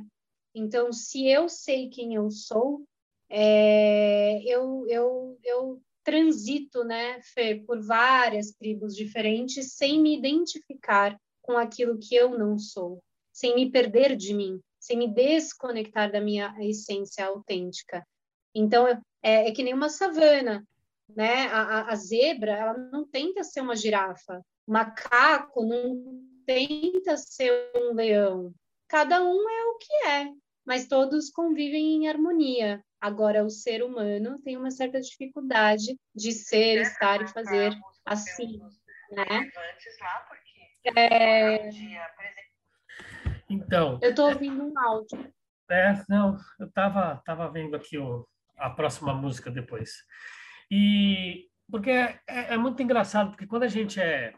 Então, se eu sei quem eu sou, é, eu, eu, eu transito, né, Fê, por várias tribos diferentes sem me identificar com aquilo que eu não sou, sem me perder de mim, sem me desconectar da minha essência autêntica. Então, é, é que nem uma savana, né? A, a, a, zebra, ela não tenta ser uma girafa, o macaco não tenta ser um leão. Cada um é o que é, mas todos convivem em harmonia. Agora, o ser humano tem uma certa dificuldade de ser, estar e fazer assim, né? É... Então. Eu estou ouvindo um áudio. É, não, eu estava tava vendo aqui o, a próxima música depois. E porque é, é, muito engraçado, porque quando a gente é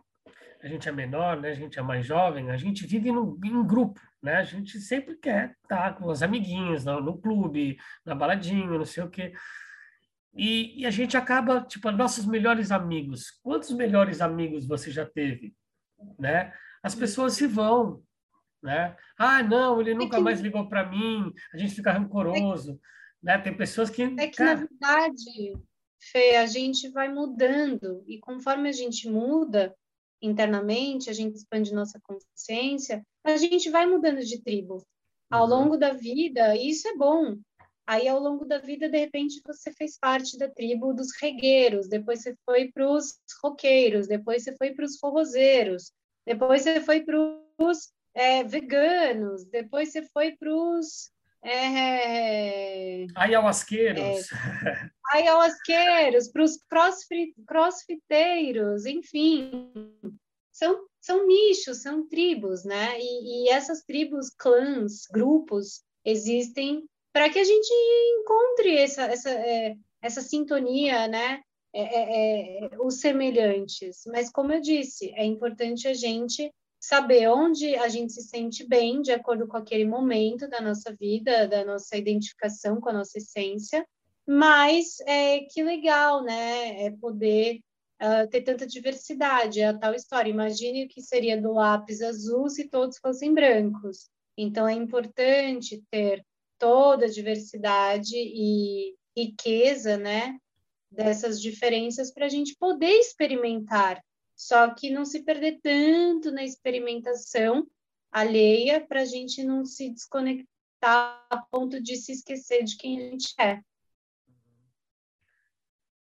a gente é menor, né, a gente é mais jovem, a gente vive no, em grupo, né? A gente sempre quer estar com os amiguinhos no, no clube, na baladinha, não sei o quê. E, e, a gente acaba, tipo, nossos melhores amigos. Quantos melhores amigos você já teve, né? As pessoas se vão, né? Ah, não, ele nunca é que... mais ligou para mim. A gente fica rancoroso, é que... né? Tem pessoas que é que cara... na verdade, Fê, a gente vai mudando e conforme a gente muda, internamente, a gente expande nossa consciência, a gente vai mudando de tribo. Ao uhum. longo da vida, isso é bom. Aí, ao longo da vida, de repente, você fez parte da tribo dos regueiros, depois você foi para os roqueiros, depois você foi para os forrozeiros, depois você foi para os é, veganos, depois você foi para os é, ayahuasqueiros. É, ayahuasqueiros, para os crossfit, crossfiteiros, enfim. São, são nichos, são tribos, né? E, e essas tribos, clãs, grupos, existem para que a gente encontre essa, essa, é, essa sintonia, né? É, é, é, os semelhantes. Mas, como eu disse, é importante a gente saber onde a gente se sente bem, de acordo com aquele momento da nossa vida, da nossa identificação com a nossa essência. Mas é, que legal, né? É poder uh, ter tanta diversidade, é a tal história. Imagine o que seria do lápis azul se todos fossem brancos. Então, é importante ter toda a diversidade e riqueza, né? Dessas diferenças para a gente poder experimentar só que não se perder tanto na experimentação alheia para a gente não se desconectar a ponto de se esquecer de quem a gente é.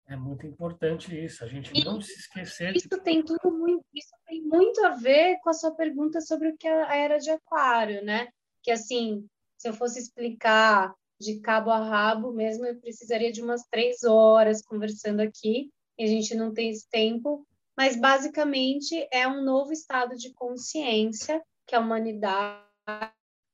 É muito importante isso, a gente não se esquecer. Isso de... tem tudo muito, isso tem muito a ver com a sua pergunta sobre o que é a era de Aquário, né? Que assim, se eu fosse explicar de cabo a rabo mesmo, eu precisaria de umas três horas conversando aqui, e a gente não tem esse tempo mas basicamente é um novo estado de consciência que a humanidade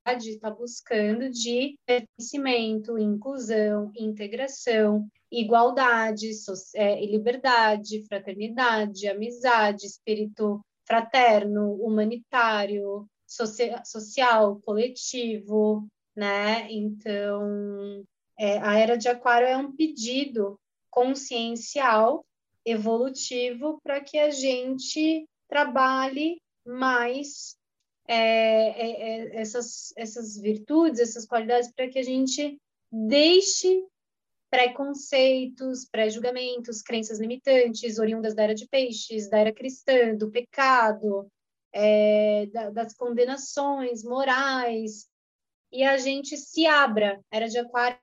está buscando de pertencimento, inclusão, integração, igualdade, é, liberdade, fraternidade, amizade, espírito fraterno, humanitário, social, coletivo, né? Então, é, a era de Aquário é um pedido consciencial evolutivo para que a gente trabalhe mais é, é, é, essas, essas virtudes, essas qualidades, para que a gente deixe preconceitos, pré-julgamentos, crenças limitantes, oriundas da era de peixes, da era cristã, do pecado, é, da, das condenações morais, e a gente se abra. Era de aquário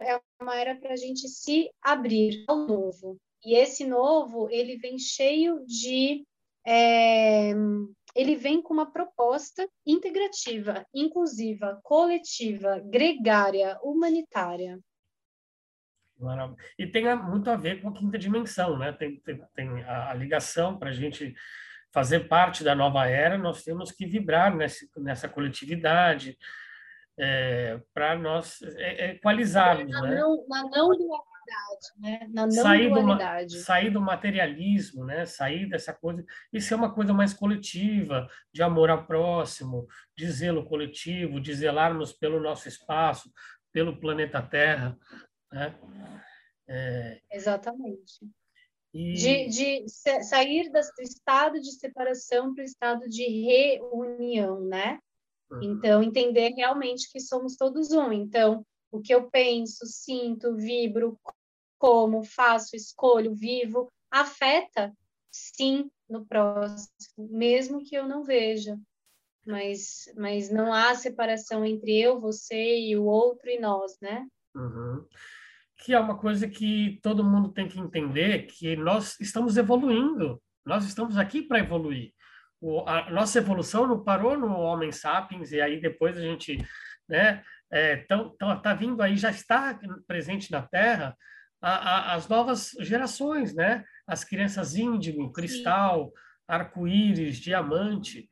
é uma era para a gente se abrir ao novo. E esse novo, ele vem cheio de. É, ele vem com uma proposta integrativa, inclusiva, coletiva, gregária, humanitária. E tem muito a ver com a quinta dimensão, né? Tem, tem, tem a, a ligação para a gente fazer parte da nova era, nós temos que vibrar nessa, nessa coletividade é, para nós é, equalizarmos. Na, né? não, na não né? Na não sair dualidade. Do, sair do materialismo, né? sair dessa coisa, e ser uma coisa mais coletiva, de amor ao próximo, de zelo coletivo, de zelarmos pelo nosso espaço, pelo planeta Terra. Né? É... Exatamente. E... De, de sair do estado de separação para o estado de reunião, né? Uhum. Então, entender realmente que somos todos um. Então, o que eu penso, sinto, vibro, como, faço, escolho, vivo, afeta, sim, no próximo, mesmo que eu não veja. Mas, mas não há separação entre eu, você e o outro e nós, né? Uhum que é uma coisa que todo mundo tem que entender, que nós estamos evoluindo, nós estamos aqui para evoluir. O, a nossa evolução não parou no Homem Sapiens, e aí depois a gente, né, é, tão, tão, tá vindo aí, já está presente na Terra, a, a, as novas gerações, né? As crianças índigo, cristal, arco-íris, diamante,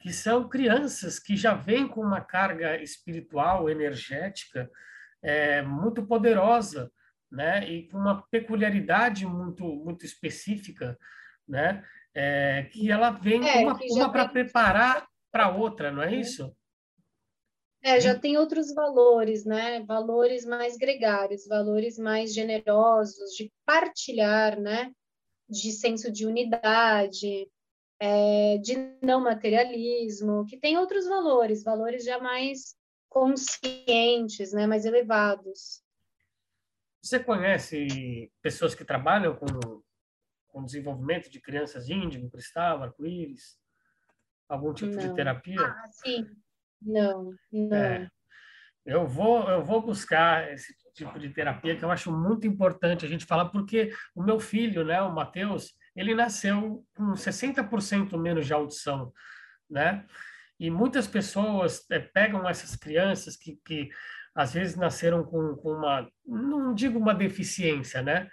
que são crianças que já vêm com uma carga espiritual, energética, é, muito poderosa, né? E com uma peculiaridade muito muito específica, né? É, que ela vem é, uma, uma para preparar para outra, não é, é isso? É, já tem outros valores, né? Valores mais gregários, valores mais generosos, de partilhar, né? De senso de unidade, é, de não materialismo, que tem outros valores, valores já mais conscientes, né, mais elevados. Você conhece pessoas que trabalham com, com desenvolvimento de crianças índigo, cristal, arco-íris? Algum tipo não. de terapia? Ah, sim. Não, não. É, eu vou, eu vou buscar esse tipo de terapia que eu acho muito importante a gente falar, porque o meu filho, né, o Matheus, ele nasceu com 60% menos de audição, né? E muitas pessoas é, pegam essas crianças que, que às vezes nasceram com, com uma, não digo uma deficiência, né?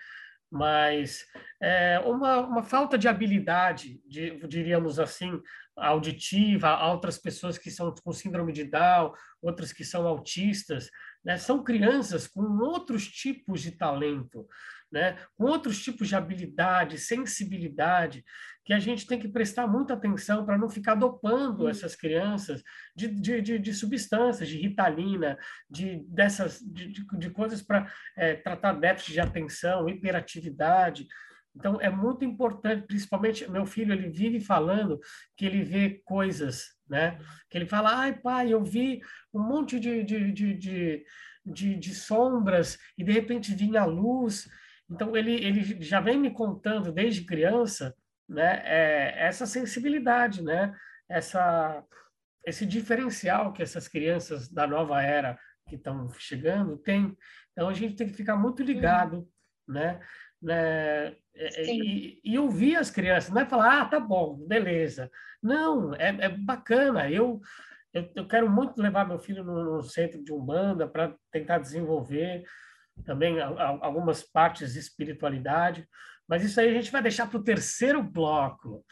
Mas é, uma, uma falta de habilidade, de, diríamos assim, auditiva, outras pessoas que são com síndrome de Down, outras que são autistas, né? são crianças com outros tipos de talento, né? com outros tipos de habilidade, sensibilidade, que a gente tem que prestar muita atenção para não ficar dopando essas crianças de, de, de, de substâncias, de ritalina, de, dessas, de, de, de coisas para é, tratar déficit de atenção, hiperatividade. Então, é muito importante, principalmente, meu filho, ele vive falando que ele vê coisas, né? Que ele fala, ai, pai, eu vi um monte de, de, de, de, de, sombras e, de repente, vinha a luz. Então, ele, ele já vem me contando desde criança né, é, essa sensibilidade, né, essa, esse diferencial que essas crianças da nova era que estão chegando têm. Então, a gente tem que ficar muito ligado, né, né e, e, ouvir as crianças, não é falar, ah, tá bom, beleza. Não, é, é bacana. Eu, eu, eu, quero muito levar meu filho no, no centro de Umbanda para tentar desenvolver também algumas partes de espiritualidade, mas isso aí a gente vai deixar para o terceiro bloco.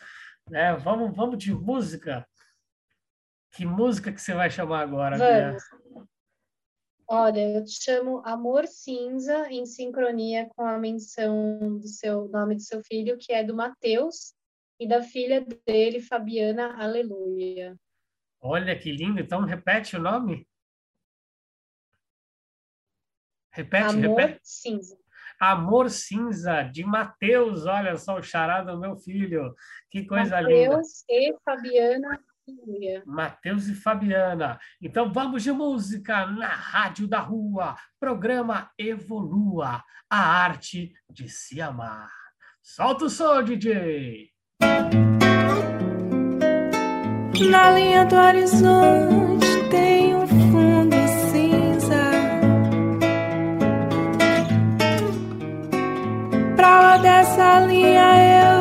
Né? Vamos, vamos de música. Que música que você vai chamar agora, Vamos. Bia? Olha, eu te chamo Amor Cinza, em sincronia com a menção do seu nome do seu filho, que é do Mateus, e da filha dele, Fabiana Aleluia. Olha que lindo. Então, repete o nome. Repete, Amor repete. Cinza. Amor Cinza, de Mateus, olha só o charada do meu filho. Que coisa Mateus linda. Mateus e Fabiana. Mateus e Fabiana. Então vamos de música na Rádio da Rua. Programa Evolua, a arte de se amar. Solta o som, DJ! Na linha do horizonte tem um fundo pra lá dessa linha eu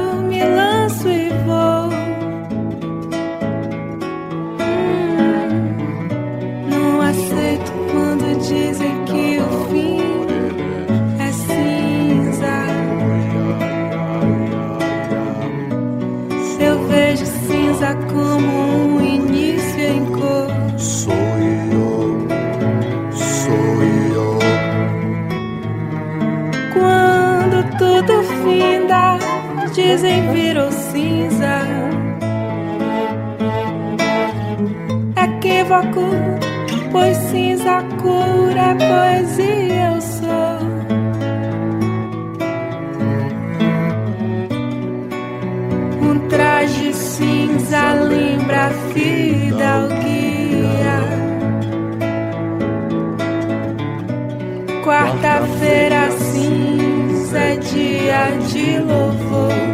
dizem virou cinza. Equívoco, pois cinza cura poesia eu sou. Um traje cinza lembra a fidalguia. Quarta-feira cinza é dia de louvor.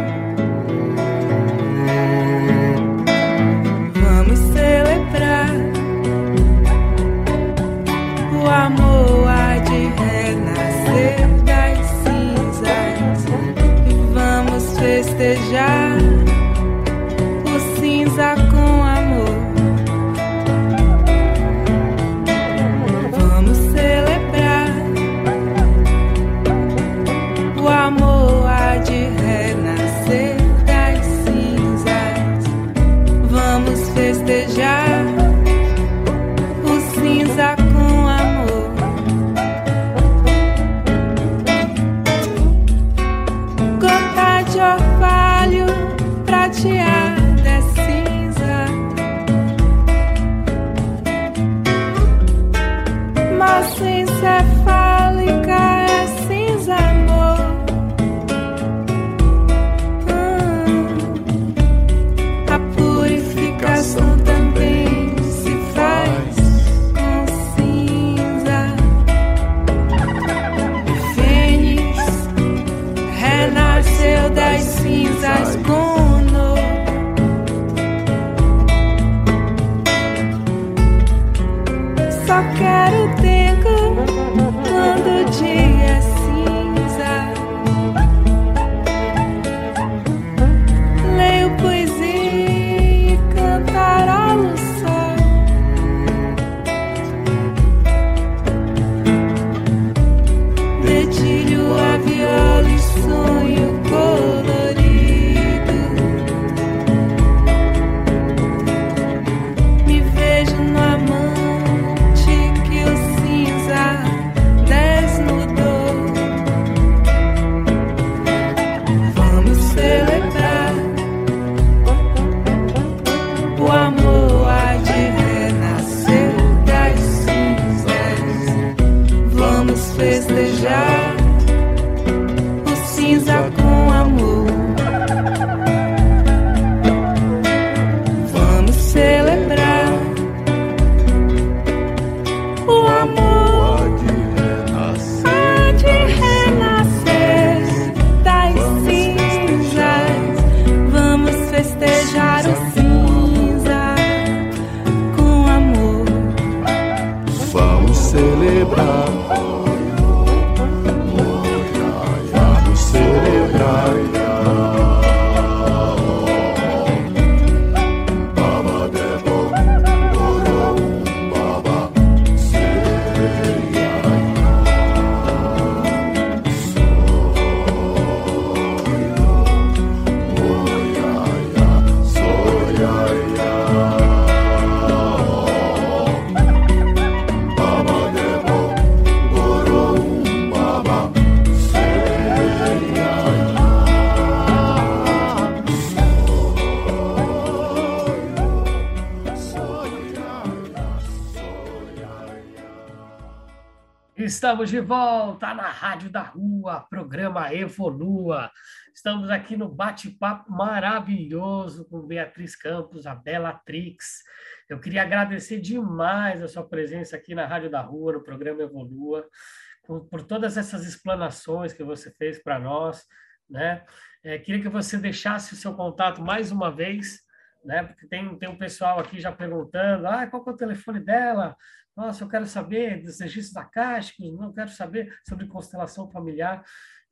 pra Estamos de volta na Rádio da Rua, programa Evolua. Estamos aqui no bate-papo maravilhoso com Beatriz Campos, a Bellatrix. Eu queria agradecer demais a sua presença aqui na Rádio da Rua, no programa Evolua, por, por todas essas explanações que você fez para nós, né? É, queria que você deixasse o seu contato mais uma vez, né? Porque tem, tem um pessoal aqui já perguntando, ah, qual é o telefone dela? Nossa, eu quero saber dos registros acásticos, não quero saber sobre constelação familiar.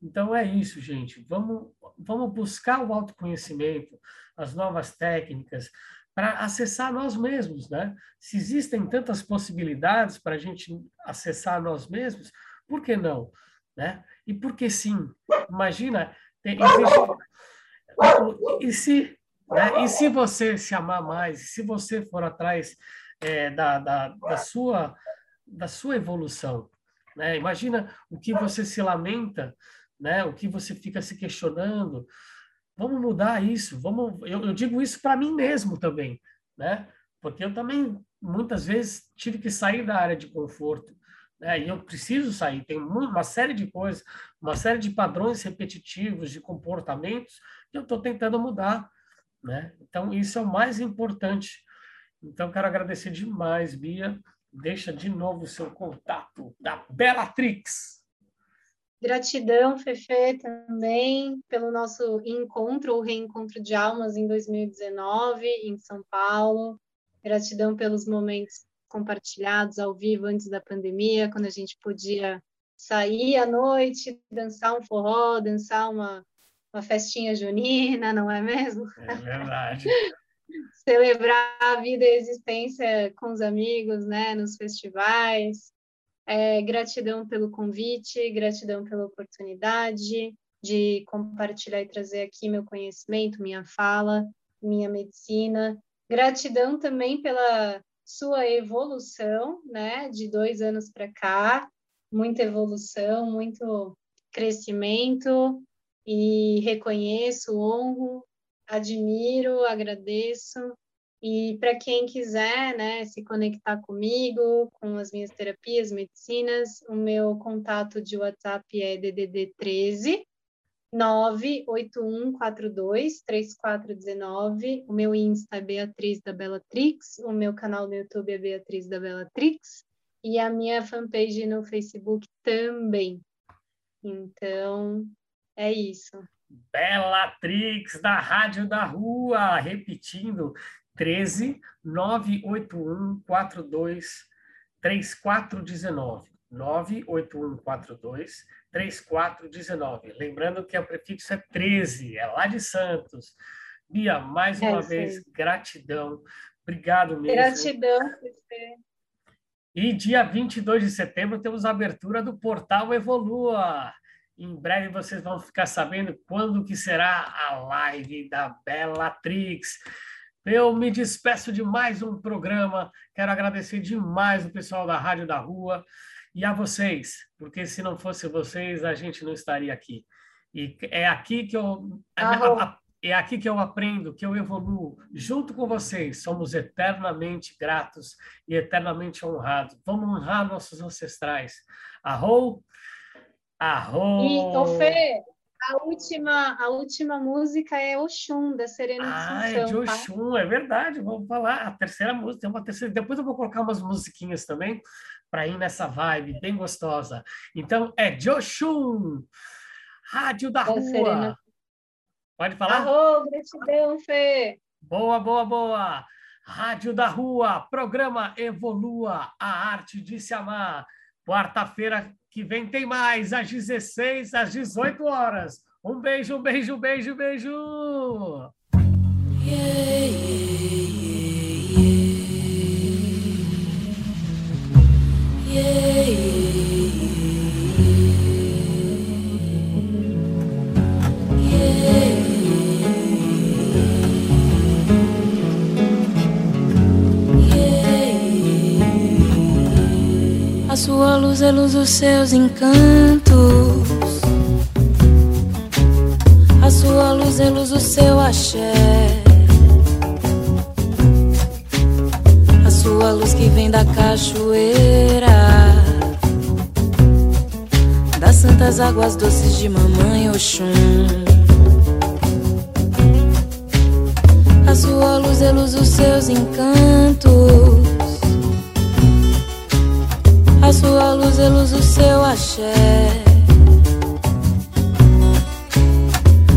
Então é isso, gente. Vamos, vamos buscar o autoconhecimento, as novas técnicas, para acessar nós mesmos, né? Se existem tantas possibilidades para a gente acessar nós mesmos, por que não? Né? E por que sim? Imagina, existe, [LAUGHS] e se, né? E se você se amar mais, se você for atrás é, da, da, da, sua, da sua evolução, né? Imagina o que você se lamenta, né? O que você fica se questionando. vamos mudar isso, vamos. Eu, eu digo isso para mim mesmo também, né? Porque eu também muitas vezes tive que sair da área de conforto, né? E eu preciso sair. Tem uma série de coisas, uma série de padrões repetitivos de comportamentos que eu estou tentando mudar, né? Então isso é o mais importante. Então quero agradecer demais, Bia. Deixa de novo o seu contato da Bellatrix. Gratidão, Fefe, também pelo nosso encontro, o reencontro de almas em 2019, em São Paulo. Gratidão pelos momentos compartilhados ao vivo antes da pandemia, quando a gente podia sair à noite, dançar um forró, dançar uma, uma festinha junina, não é mesmo? É verdade. [LAUGHS] Celebrar a vida e a existência com os amigos, né, nos festivais. É, gratidão pelo convite, gratidão pela oportunidade de compartilhar e trazer aqui meu conhecimento, minha fala, minha medicina. Gratidão também pela sua evolução, né, de dois anos para cá, muita evolução, muito crescimento, e reconheço, honro, admiro, agradeço e para quem quiser né, se conectar comigo, com as minhas terapias, medicinas, o meu contato de WhatsApp é DDD 13 98142 3419. O meu Insta é Beatriz da Bellatrix, o meu canal no YouTube é Beatriz da Bellatrix e a minha fanpage no Facebook também. Então, é isso. Bellatrix da Rádio da Rua, repetindo, 13 981 42 3419. 98142 3419. Lembrando que o prefixo é 13, é lá de Santos. Bia, mais é, uma sim. vez, gratidão. Obrigado mesmo. Gratidão você. E dia 22 de setembro temos a abertura do portal Evolua. Em breve vocês vão ficar sabendo quando que será a live da Bellatrix. Eu me despeço de mais um programa. Quero agradecer demais o pessoal da Rádio da Rua e a vocês, porque se não fosse vocês, a gente não estaria aqui. E é aqui que eu é aqui que eu aprendo, que eu evoluo junto com vocês. Somos eternamente gratos e eternamente honrados. Vamos honrar nossos ancestrais. Arrou, arrou. E, ô Fê, a última, a última música é Oxum, da Serena ah, Assunção. É de? Oxum, tá? é verdade. Vamos falar. A terceira música, tem uma terceira. Depois eu vou colocar umas musiquinhas também para ir nessa vibe bem gostosa. Então, é de Oxum, Rádio da, da Rua. Serena. Pode falar? Arro, gratidão, Fê. Boa, boa, boa. Rádio da Rua, programa Evolua, a arte de se amar. Quarta-feira que vem tem mais, às 16, às 18 horas. Um beijo, um beijo, um beijo, um beijo. Yeah, yeah, yeah. A sua luz é luz dos seus encantos. A sua luz é luz do seu axé. A sua luz que vem da cachoeira. Das santas águas doces de mamãe Oxum. A sua luz é luz dos seus encantos. A sua luz é luz do seu axé.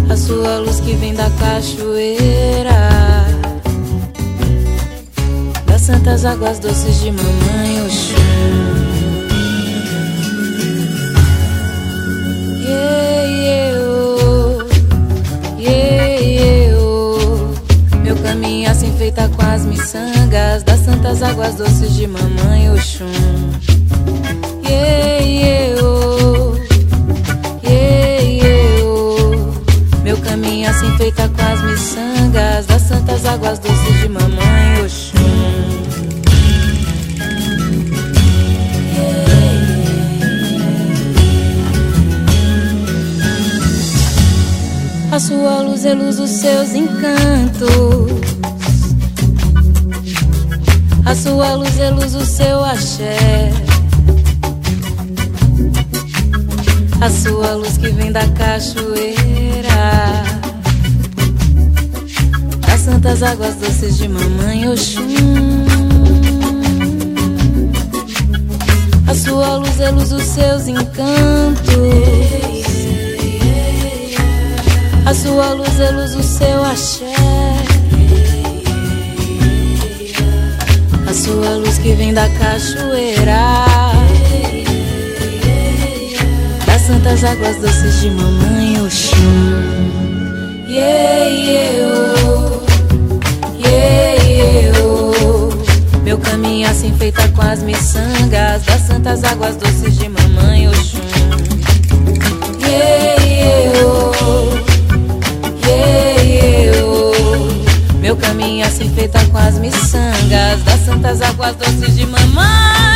A sua luz que vem da cachoeira. Das santas águas doces de mamãe Oxum. Yeah, yeah, oh. yeah, oh. Meu caminho assim feita com as miçangas das santas águas doces de mamãe Oxum yeah, oh, yeah. Meu caminho assim feita com as miçangas das santas águas doces de mamãe Oxum. A sua luz reluz os seus encantos. A sua luz reluz o seu axé. A sua luz que vem da cachoeira. Das santas águas doces de mamãe Oxum. A sua luz reluz os seus encantos. A sua luz é luz, o seu axé. A sua luz que vem da cachoeira. Santas águas doces de mamãe Oxum. Yeah, yeah, oh. Yeah, yeah, oh. Meu caminho assim feita com as miçangas das santas águas doces de mamãe Oxum. Yeah, yeah, oh. Meu caminho assim feita com as miçangas Das santas águas doces de mamãe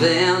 Esse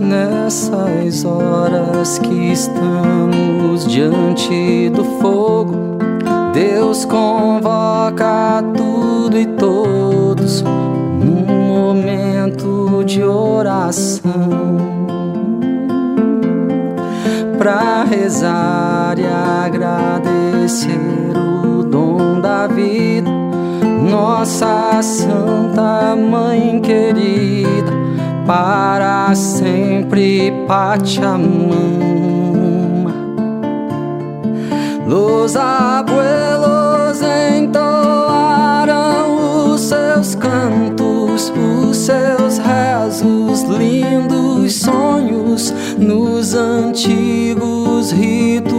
Nessas horas que estamos diante do fogo, Deus convoca tudo e todos de oração para rezar e agradecer o dom da vida, nossa Santa Mãe querida, para sempre Pachamama. Los abuelos entoaram os seus cantos, os seus rezos, lindos sonhos nos antigos rituais.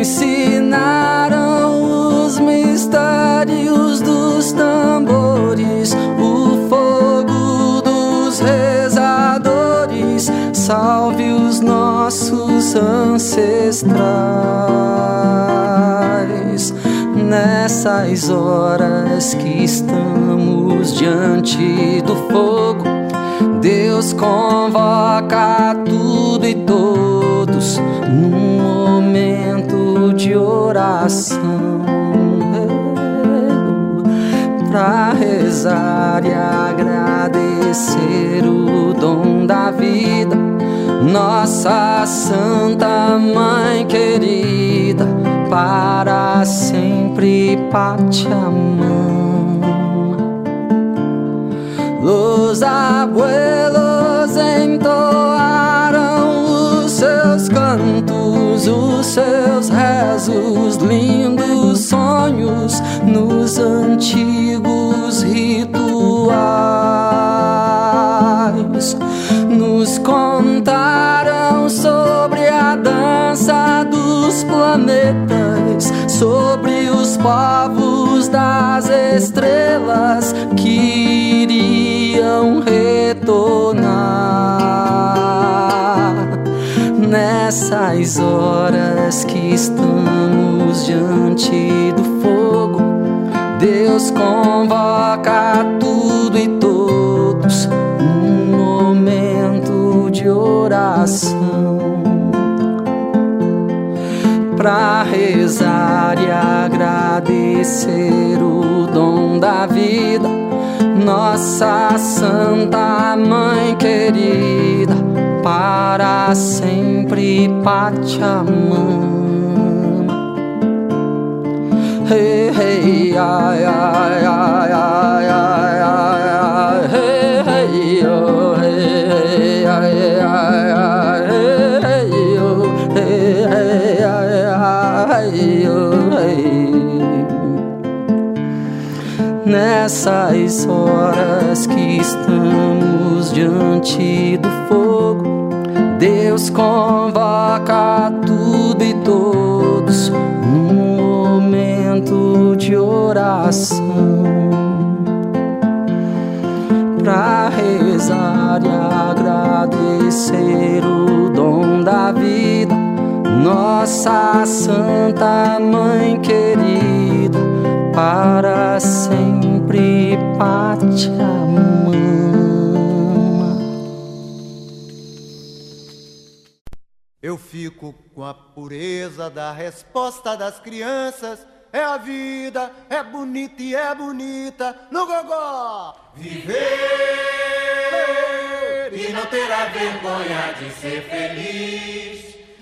Ensinaram os mistérios dos tambores, o fogo dos rezadores. Salve os nossos ancestrais nessas horas que estamos diante do fogo. Deus convoca tudo e todos num momento de oração para rezar e agradecer o dom da vida. Nossa Santa Mãe querida, para sempre Pachamama. Los abuelos entoaram os seus cantos, os seus rezos, lindos sonhos nos antigos rituais. Planetas, sobre os povos das estrelas que iriam retornar nessas horas que estamos diante do fogo. Deus convoca tudo e todos num momento de oração pra rezar e agradecer o dom da vida. Nossa Santa Mãe querida, para sempre Pachamama. Hey, hey, ai, ai, ai, ai, ai, ai, hey, hey, Nessas horas que estamos diante do fogo, Deus convoca tudo e todos momento de oração. Para rezar e agradecer o dom da vida, nossa Santa Mãe querida, para sempre Pachamama. Eu fico com a pureza da resposta das crianças. É a vida, é bonita e é bonita no gogó. Viver e não ter a vergonha de ser feliz.